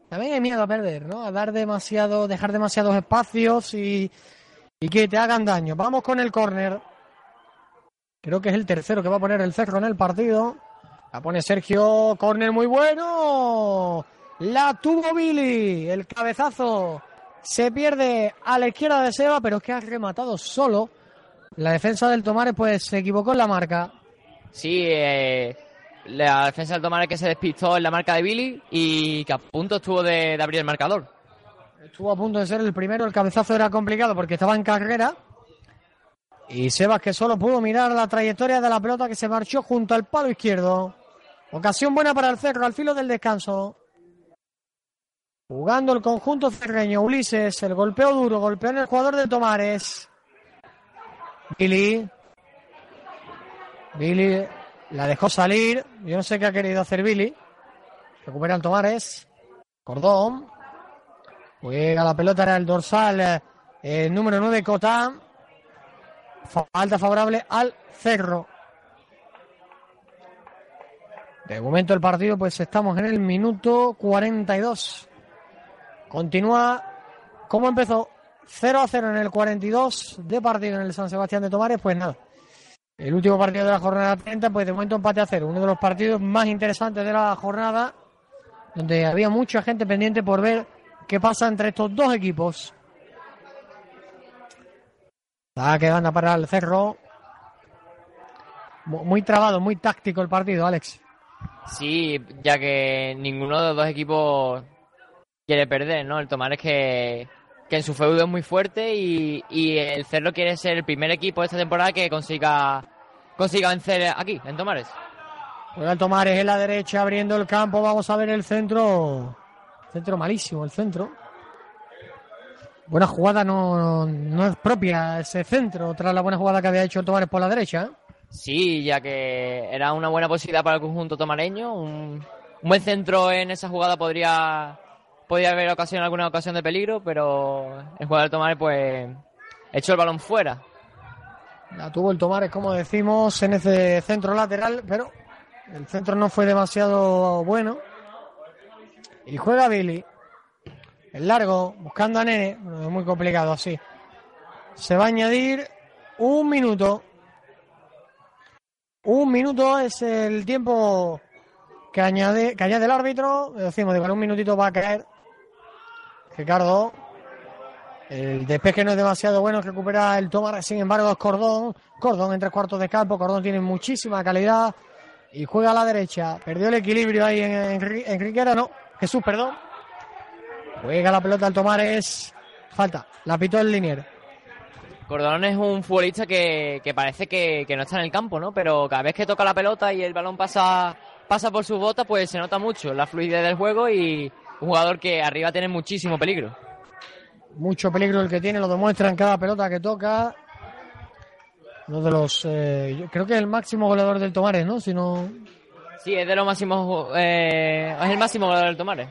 también hay miedo a perder, ¿no? A dar demasiado, dejar demasiados espacios y, y que te hagan daño. Vamos con el córner. Creo que es el tercero que va a poner el cerro en el partido. La pone Sergio, córner muy bueno. La tuvo Billy, el cabezazo. Se pierde a la izquierda de Seba, pero es que ha rematado solo. La defensa del Tomares pues se equivocó en la marca. Sí, eh, la defensa del Tomares que se despistó en la marca de Billy y que a punto estuvo de, de abrir el marcador. Estuvo a punto de ser el primero, el cabezazo era complicado porque estaba en carrera. Y Sebas que solo pudo mirar la trayectoria de la pelota que se marchó junto al palo izquierdo. Ocasión buena para el Cerro al filo del descanso. Jugando el conjunto cerreño, Ulises, el golpeo duro, golpeó en el jugador de Tomares. Billy. Billy la dejó salir. Yo no sé qué ha querido hacer Billy. Recupera el Tomares. Cordón. Juega la pelota, era el dorsal, eh, el número 9, Cotán. Falta favorable al Cerro. De momento el partido, pues estamos en el minuto 42. Continúa como empezó 0 a 0 en el 42 de partido en el San Sebastián de Tomares, pues nada. El último partido de la jornada 30, pues de momento empate a cero. Uno de los partidos más interesantes de la jornada, donde había mucha gente pendiente por ver qué pasa entre estos dos equipos. Está quedando para el cerro. Muy trabado, muy táctico el partido, Alex. Sí, ya que ninguno de los dos equipos quiere perder, ¿no? El Tomares que, que en su feudo es muy fuerte y, y, el Cerro quiere ser el primer equipo de esta temporada que consiga, consiga vencer aquí, en Tomares. Juega el Tomares en la derecha abriendo el campo. Vamos a ver el centro. Centro malísimo, el centro. Buena jugada, no, no es propia ese centro, tras la buena jugada que había hecho el Tomares por la derecha. Sí, ya que era una buena posibilidad para el conjunto tomareño. Un, buen centro en esa jugada podría, podría haber ocasión alguna ocasión de peligro, pero el jugador Tomares pues echó el balón fuera. La tuvo el Tomares, como decimos, en ese centro lateral, pero el centro no fue demasiado bueno. Y juega Billy. El largo, buscando a Nene. Es muy complicado así. Se va a añadir un minuto. Un minuto es el tiempo que añade, el árbitro. Decimos, digo, en un minutito va a caer. Ricardo. El despeje no es demasiado bueno, recupera el Tomar, sin embargo es Cordón. Cordón en tres cuartos de campo, Cordón tiene muchísima calidad y juega a la derecha. Perdió el equilibrio ahí en Enriquera, no, Jesús, perdón. Juega la pelota al Tomares. Falta, la pitó el linier. Cordón es un futbolista que, que parece que, que, no está en el campo, ¿no? Pero cada vez que toca la pelota y el balón pasa, pasa por su bota, pues se nota mucho la fluidez del juego y un jugador que arriba tiene muchísimo peligro. Mucho peligro el que tiene, lo demuestra en cada pelota que toca. Uno de los. Eh, creo que es el máximo goleador del Tomares, ¿no? Si no... Sí, es de los máximos. Eh, es el máximo goleador del Tomares.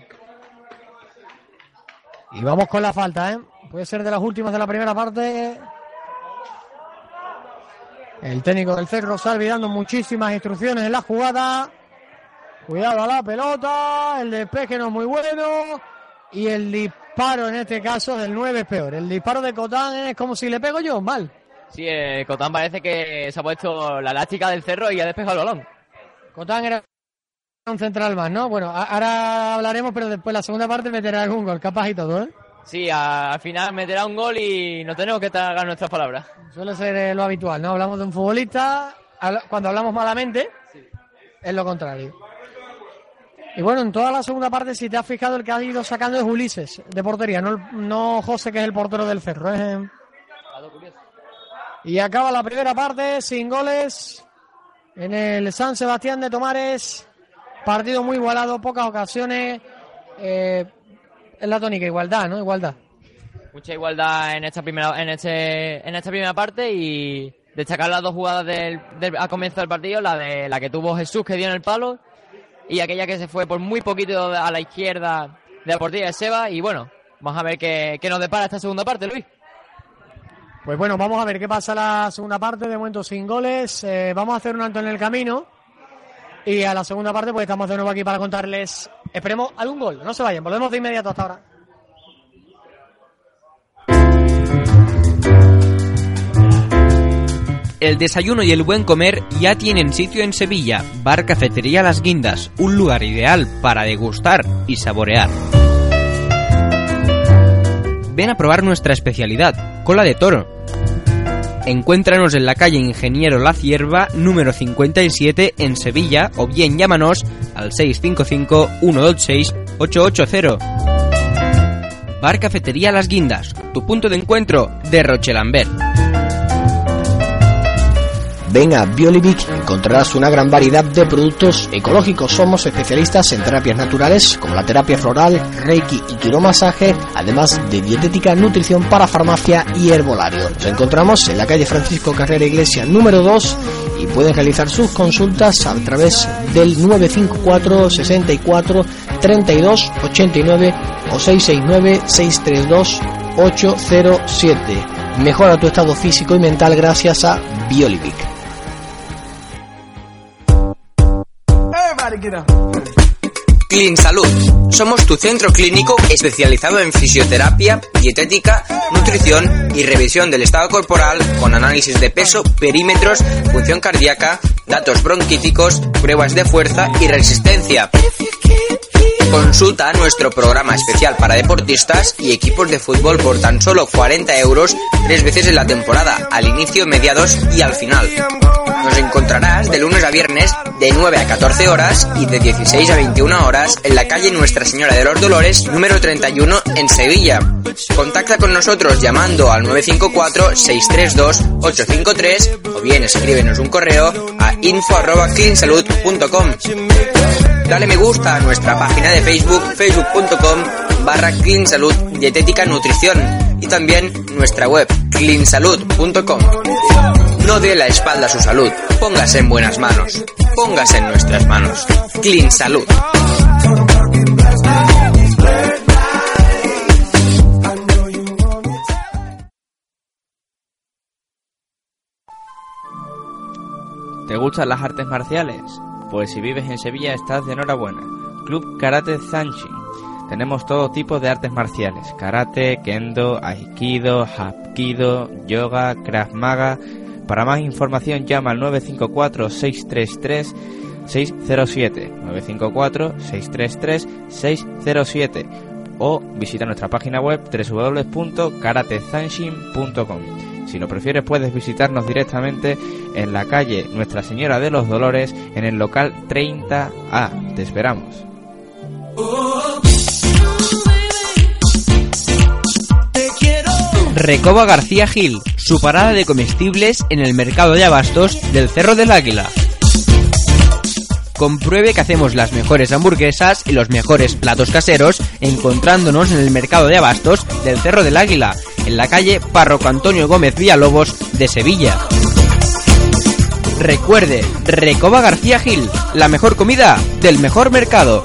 Y vamos con la falta, ¿eh? Puede ser de las últimas de la primera parte. El técnico del Cerro Salvi dando muchísimas instrucciones en la jugada. Cuidado a la pelota. El despeje no es muy bueno. Y el disparo en este caso del 9 es peor. El disparo de Cotán es como si le pego yo, mal. Sí, eh, Cotán parece que se ha puesto la elástica del cerro y ha despejado el balón. Cotán era un central más, ¿no? Bueno, ahora hablaremos, pero después la segunda parte meterá algún gol, capaz y todo, ¿eh? Sí, al final meterá un gol y no tenemos que tragar nuestras palabras. Suele ser lo habitual, ¿no? Hablamos de un futbolista, cuando hablamos malamente, sí. es lo contrario. Y bueno, en toda la segunda parte, si te has fijado, el que ha ido sacando es Ulises, de portería, no, no José, que es el portero del Cerro. ¿eh? Y acaba la primera parte sin goles en el San Sebastián de Tomares. Partido muy igualado, pocas ocasiones. Eh, es la tónica, igualdad, ¿no? Igualdad. Mucha igualdad en esta primera, en este, en esta primera parte y destacar las dos jugadas del, del, a comienzo del partido, la de la que tuvo Jesús que dio en el palo y aquella que se fue por muy poquito a la izquierda de la portería de Seba y bueno, vamos a ver qué, qué nos depara esta segunda parte, Luis. Pues bueno, vamos a ver qué pasa la segunda parte, de momento sin goles, eh, vamos a hacer un alto en el camino y a la segunda parte pues estamos de nuevo aquí para contarles, esperemos algún gol, no se vayan, volvemos de inmediato hasta ahora. El desayuno y el buen comer ya tienen sitio en Sevilla, Bar Cafetería Las Guindas, un lugar ideal para degustar y saborear. Ven a probar nuestra especialidad, cola de toro. Encuéntranos en la calle Ingeniero La Cierva, número 57, en Sevilla, o bien llámanos al 655-126-880. Bar Cafetería Las Guindas, tu punto de encuentro de Rochelambert. Ven a Biolivic, encontrarás una gran variedad de productos ecológicos. Somos especialistas en terapias naturales como la terapia floral, reiki y quiromasaje, además de dietética, nutrición para farmacia y herbolario. Nos encontramos en la calle Francisco Carrera Iglesia número 2 y pueden realizar sus consultas a través del 954 64 32 89 o 669 632 807. Mejora tu estado físico y mental gracias a Biolivic. Clean Salud. Somos tu centro clínico especializado en fisioterapia, dietética, nutrición y revisión del estado corporal con análisis de peso, perímetros, función cardíaca, datos bronquíticos, pruebas de fuerza y resistencia. Consulta nuestro programa especial para deportistas y equipos de fútbol por tan solo 40 euros tres veces en la temporada, al inicio, mediados y al final. Nos encontrarás de lunes a viernes de 9 a 14 horas y de 16 a 21 horas en la calle Nuestra Señora de los Dolores, número 31 en Sevilla. Contacta con nosotros llamando al 954-632-853 o bien escríbenos un correo a info.cleansalud.com. Dale me gusta a nuestra página de Facebook, facebook.com barra Clean Salud Dietética Nutrición y también nuestra web cleansalud.com. No dé la espalda a su salud, póngase en buenas manos, póngase en nuestras manos. Clean Salud. ¿Te gustan las artes marciales? Pues si vives en Sevilla estás de enhorabuena. Club Karate Zanshin. Tenemos todo tipo de artes marciales. Karate, kendo, aikido, hapkido, yoga, krav maga. Para más información llama al 954-633-607. 954-633-607. O visita nuestra página web www.karatezanshin.com. Si lo prefieres puedes visitarnos directamente en la calle Nuestra Señora de los Dolores en el local 30A. Te esperamos. Recoba García Gil, su parada de comestibles en el mercado de abastos del Cerro del Águila. Compruebe que hacemos las mejores hamburguesas y los mejores platos caseros encontrándonos en el mercado de abastos del Cerro del Águila, en la calle Párroco Antonio Gómez Villalobos de Sevilla. Recuerde, Recoba García Gil, la mejor comida del mejor mercado.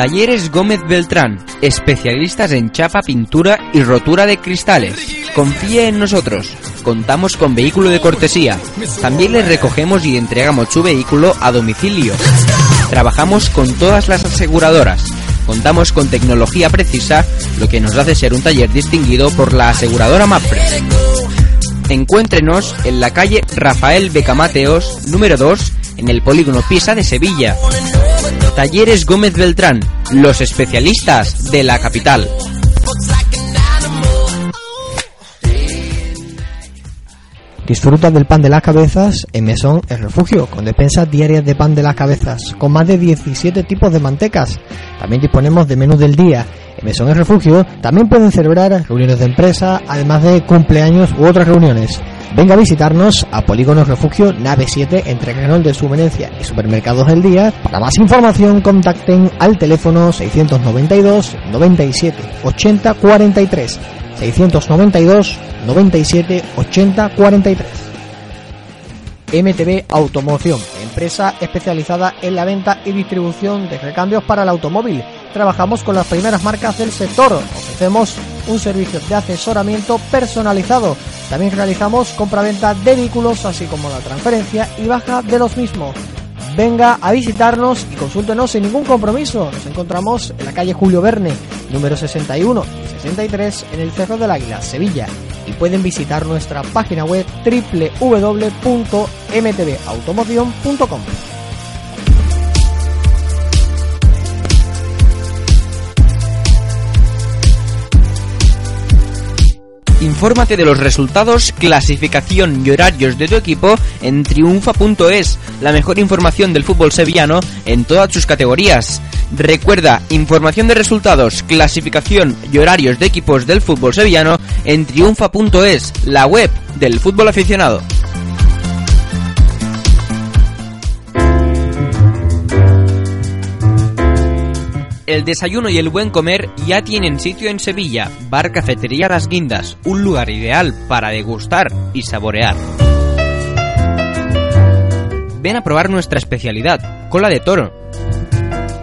Talleres Gómez Beltrán, especialistas en chapa, pintura y rotura de cristales. Confíe en nosotros. Contamos con vehículo de cortesía. También les recogemos y entregamos su vehículo a domicilio. Trabajamos con todas las aseguradoras. Contamos con tecnología precisa, lo que nos hace ser un taller distinguido por la aseguradora MAPFRE. Encuéntrenos en la calle Rafael Becamateos, número 2, en el polígono Pisa de Sevilla. Talleres Gómez Beltrán, los especialistas de la capital. Disfruta del pan de las cabezas en Mesón El Refugio, con despensas diarias de pan de las cabezas, con más de 17 tipos de mantecas. También disponemos de menú del día. En Mesón El Refugio también pueden celebrar reuniones de empresa, además de cumpleaños u otras reuniones. Venga a visitarnos a Polígono Refugio Nave 7 entre Canal de Sumenencia y Supermercados del Día. Para más información contacten al teléfono 692 97 80 43 692 97 80 43. MTV Automoción, empresa especializada en la venta y distribución de recambios para el automóvil. Trabajamos con las primeras marcas del sector. Ofrecemos un servicio de asesoramiento personalizado. También realizamos compraventa de vehículos, así como la transferencia y baja de los mismos. Venga a visitarnos y consúltenos sin ningún compromiso. Nos encontramos en la calle Julio Verne, número 61 y 63 en el Cerro del Águila, Sevilla. Y pueden visitar nuestra página web www.mtbautomoción.com. Infórmate de los resultados, clasificación y horarios de tu equipo en triunfa.es, la mejor información del fútbol sevillano en todas sus categorías. Recuerda, información de resultados, clasificación y horarios de equipos del fútbol sevillano en triunfa.es, la web del fútbol aficionado. El desayuno y el buen comer ya tienen sitio en Sevilla, Bar Cafetería Las Guindas, un lugar ideal para degustar y saborear. Ven a probar nuestra especialidad, cola de toro.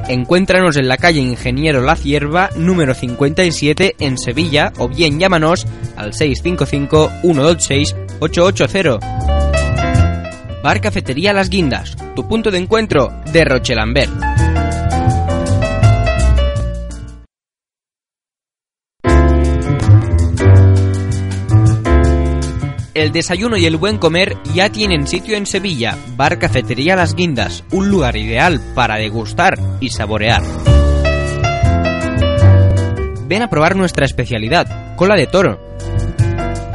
Encuéntranos en la calle Ingeniero La Cierva, número 57, en Sevilla, o bien llámanos al 655-126-880. Bar Cafetería Las Guindas, tu punto de encuentro de Rochelambert. El desayuno y el buen comer ya tienen sitio en Sevilla, Bar Cafetería Las Guindas, un lugar ideal para degustar y saborear. Ven a probar nuestra especialidad, cola de toro.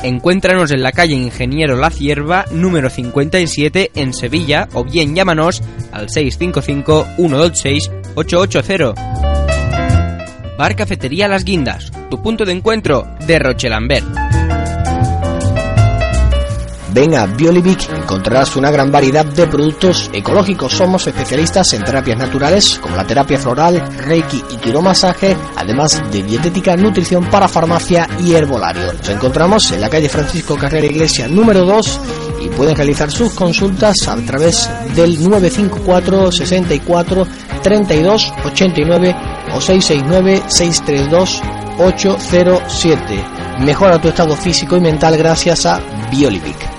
Encuéntranos en la calle Ingeniero La Cierva, número 57, en Sevilla, o bien llámanos al 655-126-880. Bar Cafetería Las Guindas, tu punto de encuentro de Rochelambert. Ven a Biolivic, encontrarás una gran variedad de productos ecológicos. Somos especialistas en terapias naturales como la terapia floral, reiki y quiromasaje, además de dietética, nutrición para farmacia y herbolario. Nos encontramos en la calle Francisco Carrera Iglesia número 2 y pueden realizar sus consultas a través del 954 64 32 89 o 669 632 807. Mejora tu estado físico y mental gracias a Biolivic.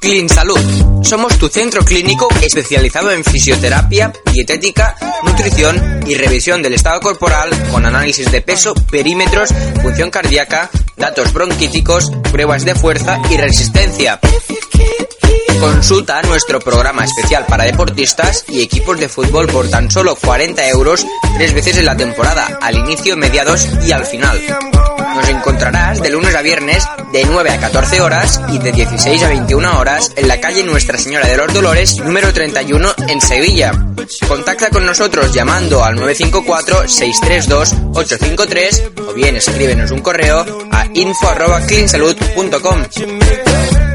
Clean Salud. Somos tu centro clínico especializado en fisioterapia, dietética, nutrición y revisión del estado corporal con análisis de peso, perímetros, función cardíaca, datos bronquíticos, pruebas de fuerza y resistencia. Consulta nuestro programa especial para deportistas y equipos de fútbol por tan solo 40 euros tres veces en la temporada, al inicio, mediados y al final. Nos encontrarás de lunes a viernes de 9 a 14 horas y de 16 a 21 horas en la calle Nuestra Señora de los Dolores, número 31 en Sevilla. Contacta con nosotros llamando al 954-632-853 o bien escríbenos un correo a info.cleansalud.com.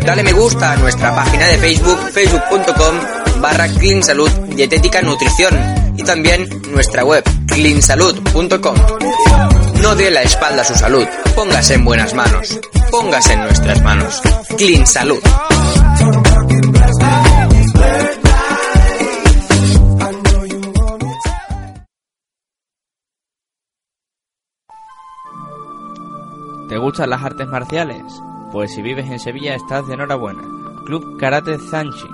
Dale me gusta a nuestra página de Facebook, facebook.com barra Clean Salud Dietética Nutrición y también nuestra web cleansalud.com. No dé la espalda a su salud, póngase en buenas manos, póngase en nuestras manos. Clean Salud. ¿Te gustan las artes marciales? Pues si vives en Sevilla estás de enhorabuena. Club Karate Zanshin.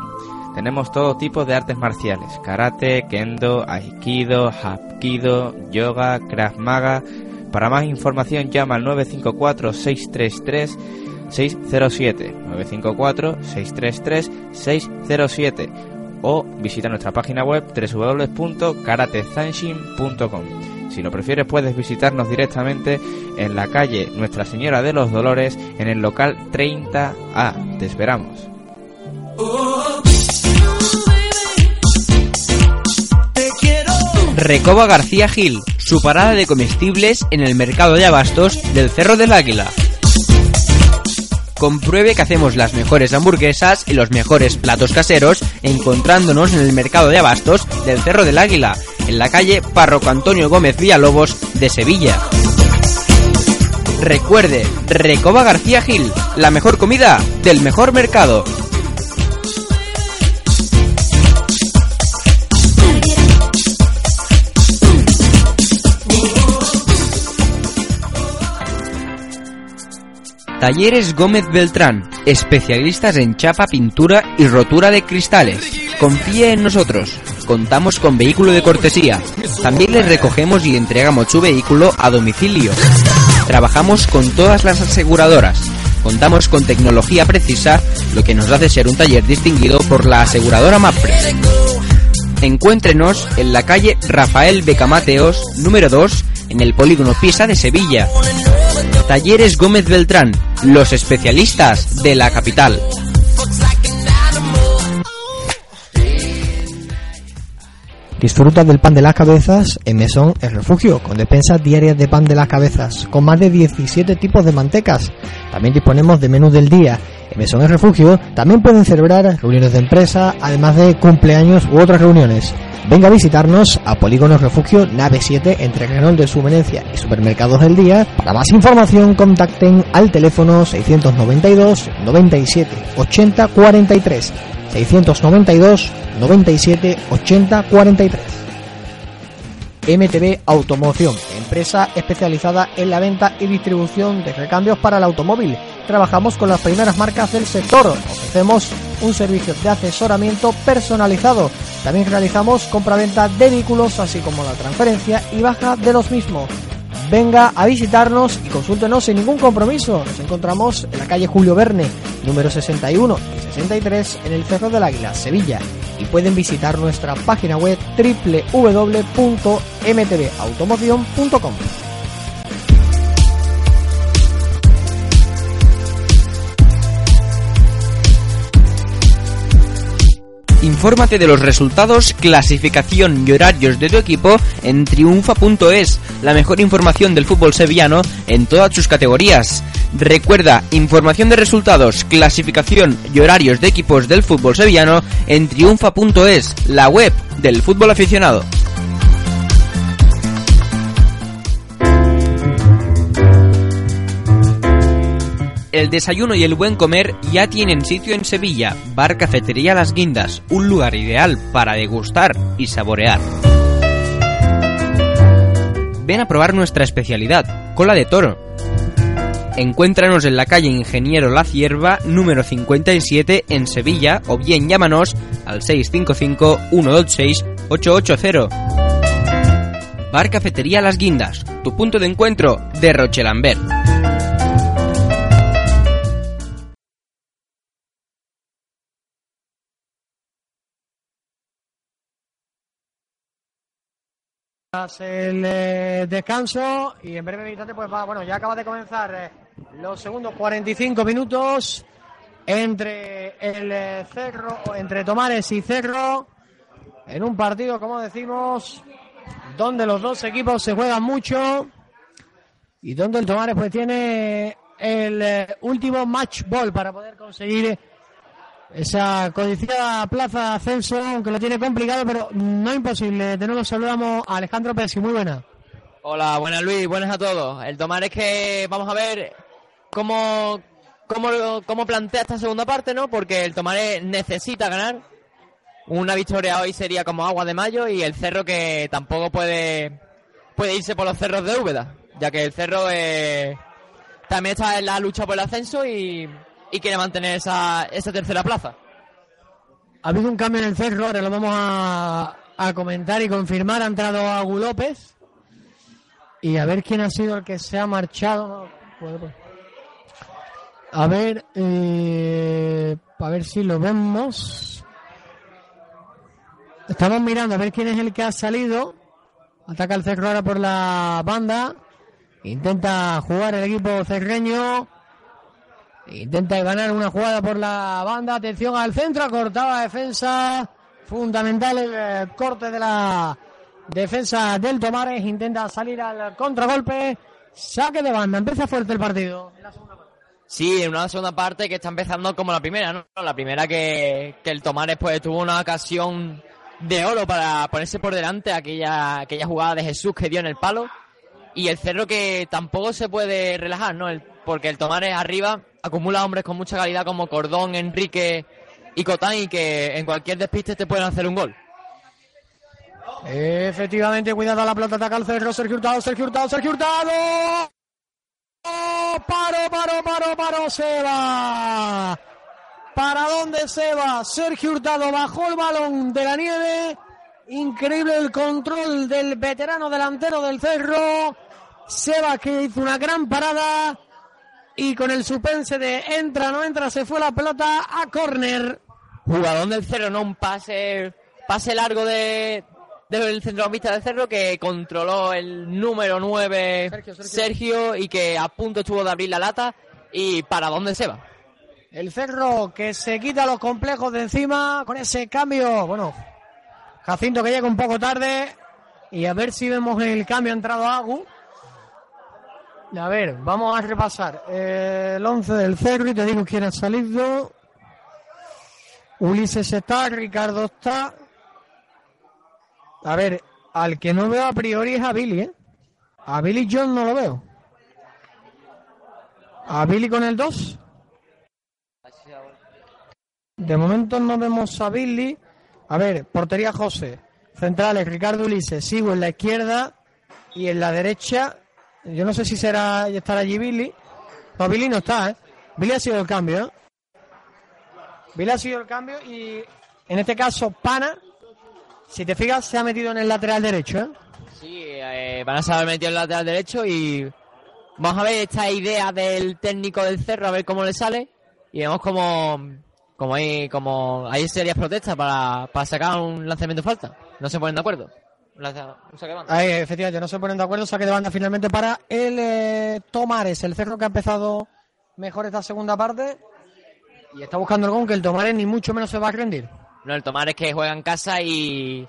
Tenemos todo tipo de artes marciales. Karate, kendo, aikido, hapkido, yoga, krav maga. Para más información llama al 954-633-607. 954-633-607. O visita nuestra página web www.karatezanshin.com. Si lo prefieres puedes visitarnos directamente en la calle Nuestra Señora de los Dolores en el local 30A. Te esperamos. Recoba García Gil, su parada de comestibles en el mercado de abastos del Cerro del Águila. Compruebe que hacemos las mejores hamburguesas y los mejores platos caseros encontrándonos en el mercado de abastos del Cerro del Águila, en la calle Párroco Antonio Gómez Villalobos de Sevilla. Recuerde, Recoba García Gil, la mejor comida del mejor mercado. Talleres Gómez Beltrán, especialistas en chapa, pintura y rotura de cristales. Confíe en nosotros. Contamos con vehículo de cortesía. También les recogemos y entregamos su vehículo a domicilio. Trabajamos con todas las aseguradoras. Contamos con tecnología precisa, lo que nos hace ser un taller distinguido por la aseguradora MAPRE. Encuéntrenos en la calle Rafael Becamateos, número 2, en el polígono Pisa de Sevilla. Talleres Gómez Beltrán, los especialistas de la capital. Disfruta del pan de las cabezas en Mesón El Refugio, con despensas diarias de pan de las cabezas, con más de 17 tipos de mantecas. También disponemos de menú del día. En Mesón El Refugio también pueden celebrar reuniones de empresa, además de cumpleaños u otras reuniones. Venga a visitarnos a Polígono Refugio Nave 7 entre Renault de Sumenencia y Supermercados del Día. Para más información contacten al teléfono 692 97 80 43 692 97 80 43. MTB Automoción, empresa especializada en la venta y distribución de recambios para el automóvil. Trabajamos con las primeras marcas del sector. Ofrecemos un servicio de asesoramiento personalizado. También realizamos compraventa de vehículos, así como la transferencia y baja de los mismos. Venga a visitarnos y consúltenos sin ningún compromiso. Nos encontramos en la calle Julio Verne, número 61 y 63 en el Cerro del Águila, Sevilla. Y pueden visitar nuestra página web www.mtbautomoción.com. Infórmate de los resultados, clasificación y horarios de tu equipo en triunfa.es, la mejor información del fútbol sevillano en todas sus categorías. Recuerda, información de resultados, clasificación y horarios de equipos del fútbol sevillano en triunfa.es, la web del fútbol aficionado. El desayuno y el buen comer ya tienen sitio en Sevilla. Bar Cafetería Las Guindas, un lugar ideal para degustar y saborear. Ven a probar nuestra especialidad, cola de toro. Encuéntranos en la calle Ingeniero La Cierva, número 57, en Sevilla, o bien llámanos al 655-126-880. Bar Cafetería Las Guindas, tu punto de encuentro de Rochelambert. Tras el eh, descanso y en breve instante pues va, bueno, ya acaba de comenzar eh, los segundos 45 minutos entre el eh, Cerro, entre Tomares y Cerro en un partido, como decimos, donde los dos equipos se juegan mucho y donde el Tomares pues tiene el eh, último match ball para poder conseguir esa codiciada plaza de ascenso, aunque lo tiene complicado, pero no imposible. De nuevo saludamos a Alejandro Pesci, muy buena. Hola, buenas Luis, buenas a todos. El tomar es que vamos a ver cómo, cómo, cómo plantea esta segunda parte, ¿no? Porque el Tomares necesita ganar. Una victoria hoy sería como agua de mayo y el Cerro que tampoco puede, puede irse por los cerros de Úbeda, ya que el Cerro eh, también está en la lucha por el ascenso y, y quiere mantener esa, esa tercera plaza. Ha habido un cambio en el cerro, ahora lo vamos a, a comentar y confirmar. Ha entrado Agu López. Y a ver quién ha sido el que se ha marchado. Pues. A ver, eh, a ver si lo vemos. Estamos mirando a ver quién es el que ha salido. Ataca el cerro ahora por la banda. Intenta jugar el equipo cerreño. Intenta ganar una jugada por la banda. Atención al centro. Cortaba defensa. Fundamental el eh, corte de la defensa del Tomares. Intenta salir al contragolpe. Saque de banda. Empieza fuerte el partido. Sí, en una segunda parte que está empezando como la primera, ¿no? La primera que, que el Tomares pues tuvo una ocasión de oro para ponerse por delante aquella, aquella jugada de Jesús que dio en el palo. Y el Cerro que tampoco se puede relajar, ¿no? El, porque el Tomares arriba acumula hombres con mucha calidad como Cordón, Enrique y Cotán y que en cualquier despiste te pueden hacer un gol. Efectivamente, cuidado la pelota, ataca el cerro, Sergio Hurtado, Sergio Hurtado, Sergio Hurtado. ¡Oh! Paro, paro, paro, paro, se va. ¿Para dónde se va? Sergio Hurtado bajó el balón de la nieve. Increíble el control del veterano delantero del cerro. Seba que hizo una gran parada. Y con el suspense de entra, no entra, se fue la pelota a córner. Jugador del Cerro, no un pase, pase largo de, del centrocampista del Cerro que controló el número 9 Sergio, Sergio, Sergio. y que a punto estuvo de abrir la lata. ¿Y para dónde se va? El cerro que se quita los complejos de encima con ese cambio. Bueno, Jacinto que llega un poco tarde. Y a ver si vemos el cambio. Ha entrado Agu. A ver, vamos a repasar eh, el 11 del Cerro y te digo quién ha salido. Ulises está, Ricardo está. A ver, al que no veo a priori es a Billy, ¿eh? A Billy John no lo veo. A Billy con el 2. De momento no vemos a Billy. A ver, portería José. Centrales, Ricardo Ulises. Sigo en la izquierda y en la derecha. Yo no sé si será estará allí Billy. No, Billy no está, ¿eh? Billy ha sido el cambio, ¿eh? Billy ha sido el cambio y en este caso Pana, si te fijas, se ha metido en el lateral derecho, ¿eh? Sí, eh, van a saber metido en el lateral derecho y vamos a ver esta idea del técnico del Cerro, a ver cómo le sale. Y vemos como, como hay, como hay serias protestas para, para sacar un lanzamiento de falta. No se ponen de acuerdo. Un lanza- un saque de banda. Ahí, efectivamente, no se ponen de acuerdo. Saque de banda finalmente para el eh, Tomares, el cerro que ha empezado mejor esta segunda parte. Y está buscando el gol que el Tomares ni mucho menos se va a rendir. No, el tomar es que juega en casa y,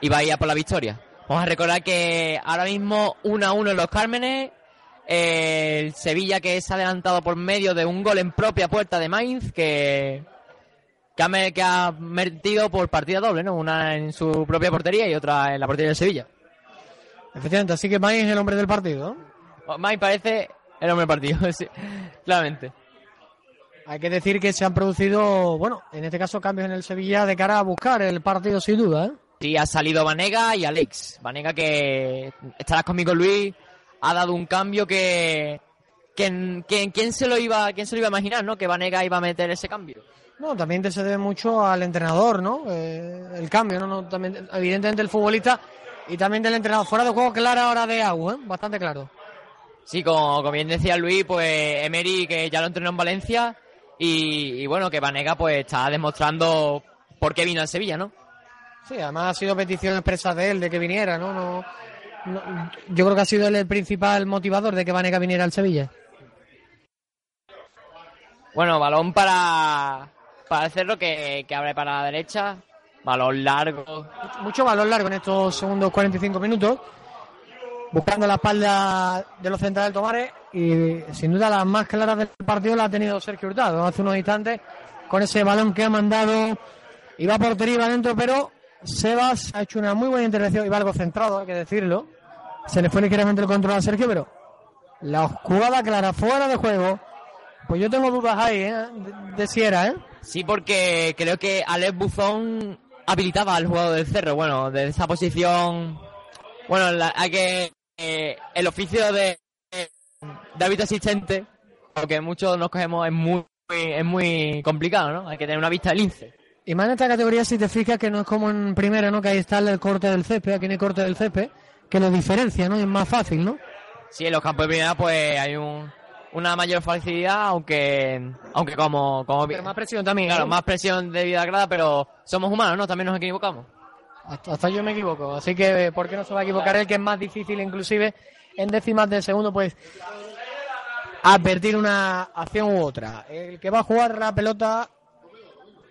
y va a ir a por la victoria. Vamos a recordar que ahora mismo 1 a 1 en los Cármenes. eh, el Sevilla que es adelantado por medio de un gol en propia puerta de Mainz que, que, ha, me- que ha metido por partida doble, ¿no? Una en su propia portería y otra en la portería del Sevilla. Efectivamente, así que Maíz es el hombre del partido. ¿no? Mainz parece el hombre del partido, sí, claramente. Hay que decir que se han producido, bueno, en este caso cambios en el Sevilla de cara a buscar el partido sin duda. ¿eh? Sí, ha salido Vanega y Alex. Vanega que estarás conmigo Luis, ha dado un cambio que, que, que- quién se lo iba quién se lo iba a imaginar, ¿no? Que Vanega iba a meter ese cambio. No, también se debe mucho al entrenador, ¿no? Eh, el cambio, ¿no? no también, evidentemente el futbolista y también del entrenador. Fuera de juego clara ahora de agua, ¿eh? Bastante claro. Sí, como, como bien decía Luis, pues Emery que ya lo entrenó en Valencia y, y bueno, que Vanega pues está demostrando por qué vino al Sevilla, ¿no? Sí, además ha sido petición expresa de él de que viniera, ¿no? no, no- yo creo que ha sido él el principal motivador de que Vanega viniera al Sevilla. Bueno, balón para, para el cerro que, que abre para la derecha, balón largo, Mucho balón largo en estos segundos 45 minutos. Buscando la espalda de los centrales Tomares. Y sin duda las más claras del partido la ha tenido Sergio Hurtado hace unos instantes. Con ese balón que ha mandado. Iba a portería, iba adentro, pero Sebas ha hecho una muy buena intervención. Iba algo centrado, hay que decirlo. Se le fue ligeramente el control a Sergio, pero la jugada clara fuera de juego. Pues yo tengo dudas ahí, ¿eh? De, de si era, ¿eh? Sí, porque creo que Alex Buzón habilitaba al jugador del cerro. Bueno, de esa posición. Bueno, la- hay que. eh, el oficio de, de árbitro asistente, porque muchos nos cogemos, es muy, es muy complicado, ¿no? Hay que tener una vista lince. Y más en esta categoría, si te fijas que no es como en primera, ¿no? Que ahí está el corte del césped, aquí no hay corte del césped, que lo diferencia, ¿no? Y es más fácil, ¿no? Sí, en los campos de primera, pues hay un, una mayor facilidad, aunque. Aunque como. como Pero más presión también. Claro, ¿eh? más presión de vida grada, pero somos humanos, ¿no? También nos equivocamos. Hasta, hasta yo me equivoco. Así que, ¿por qué no se va a equivocar él? Que es más difícil, inclusive, en décimas de segundo, pues, advertir una acción u otra. El que va a jugar la pelota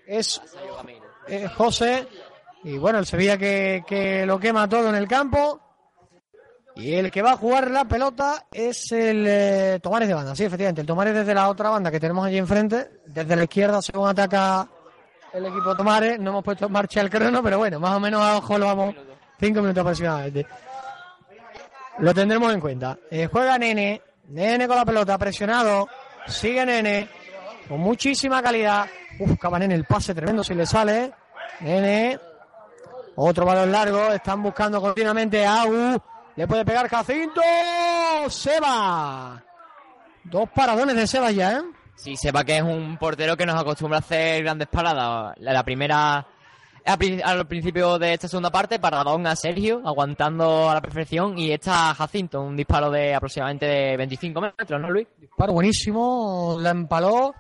es eh, José. Y bueno, el Sevilla que, que lo quema todo en el campo. Y el que va a jugar la pelota es el eh, Tomares de banda. Sí, efectivamente, el Tomares desde la otra banda que tenemos allí enfrente. Desde la izquierda, según ataca el equipo Tomares. No hemos puesto en marcha el crono, pero bueno, más o menos a ojo lo vamos. Cinco minutos aproximadamente. Lo tendremos en cuenta. Eh, juega Nene. Nene con la pelota, presionado. Sigue Nene. Con muchísima calidad. Uf, Nene el pase tremendo si le sale. Nene. Otro balón largo. Están buscando continuamente a Agu. Le puede pegar Jacinto. Seba. Dos paradones de Seba ya, ¿eh? Sí, sepa que es un portero que nos acostumbra a hacer grandes paradas. La, la primera, al pri- al principio de esta segunda parte, paradón a Sergio, aguantando a la perfección, y esta Jacinto, un disparo de aproximadamente de 25 metros, ¿no, Luis? Disparo buenísimo. La empaló.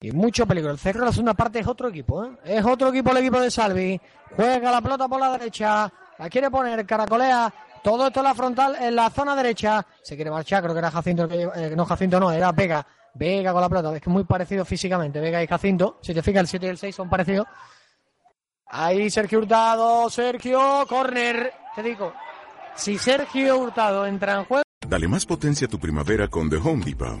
Y mucho peligro. El Cerro, la segunda parte, es otro equipo, ¿eh? Es otro equipo, el equipo de Salvi. Juega la pelota por la derecha. La quiere poner, caracolea. Todo esto en la frontal, en la zona derecha. Se quiere marchar, creo que era Jacinto que eh, no, Jacinto no, era Vega. Vega con la pelota. Es que muy parecido físicamente. Vega y Jacinto. Si te fijas, el 7 y el 6 son parecidos. Ahí Sergio Hurtado. Sergio, córner. Te digo, si Sergio Hurtado entra en juego. Dale más potencia a tu primavera con The Home Depot.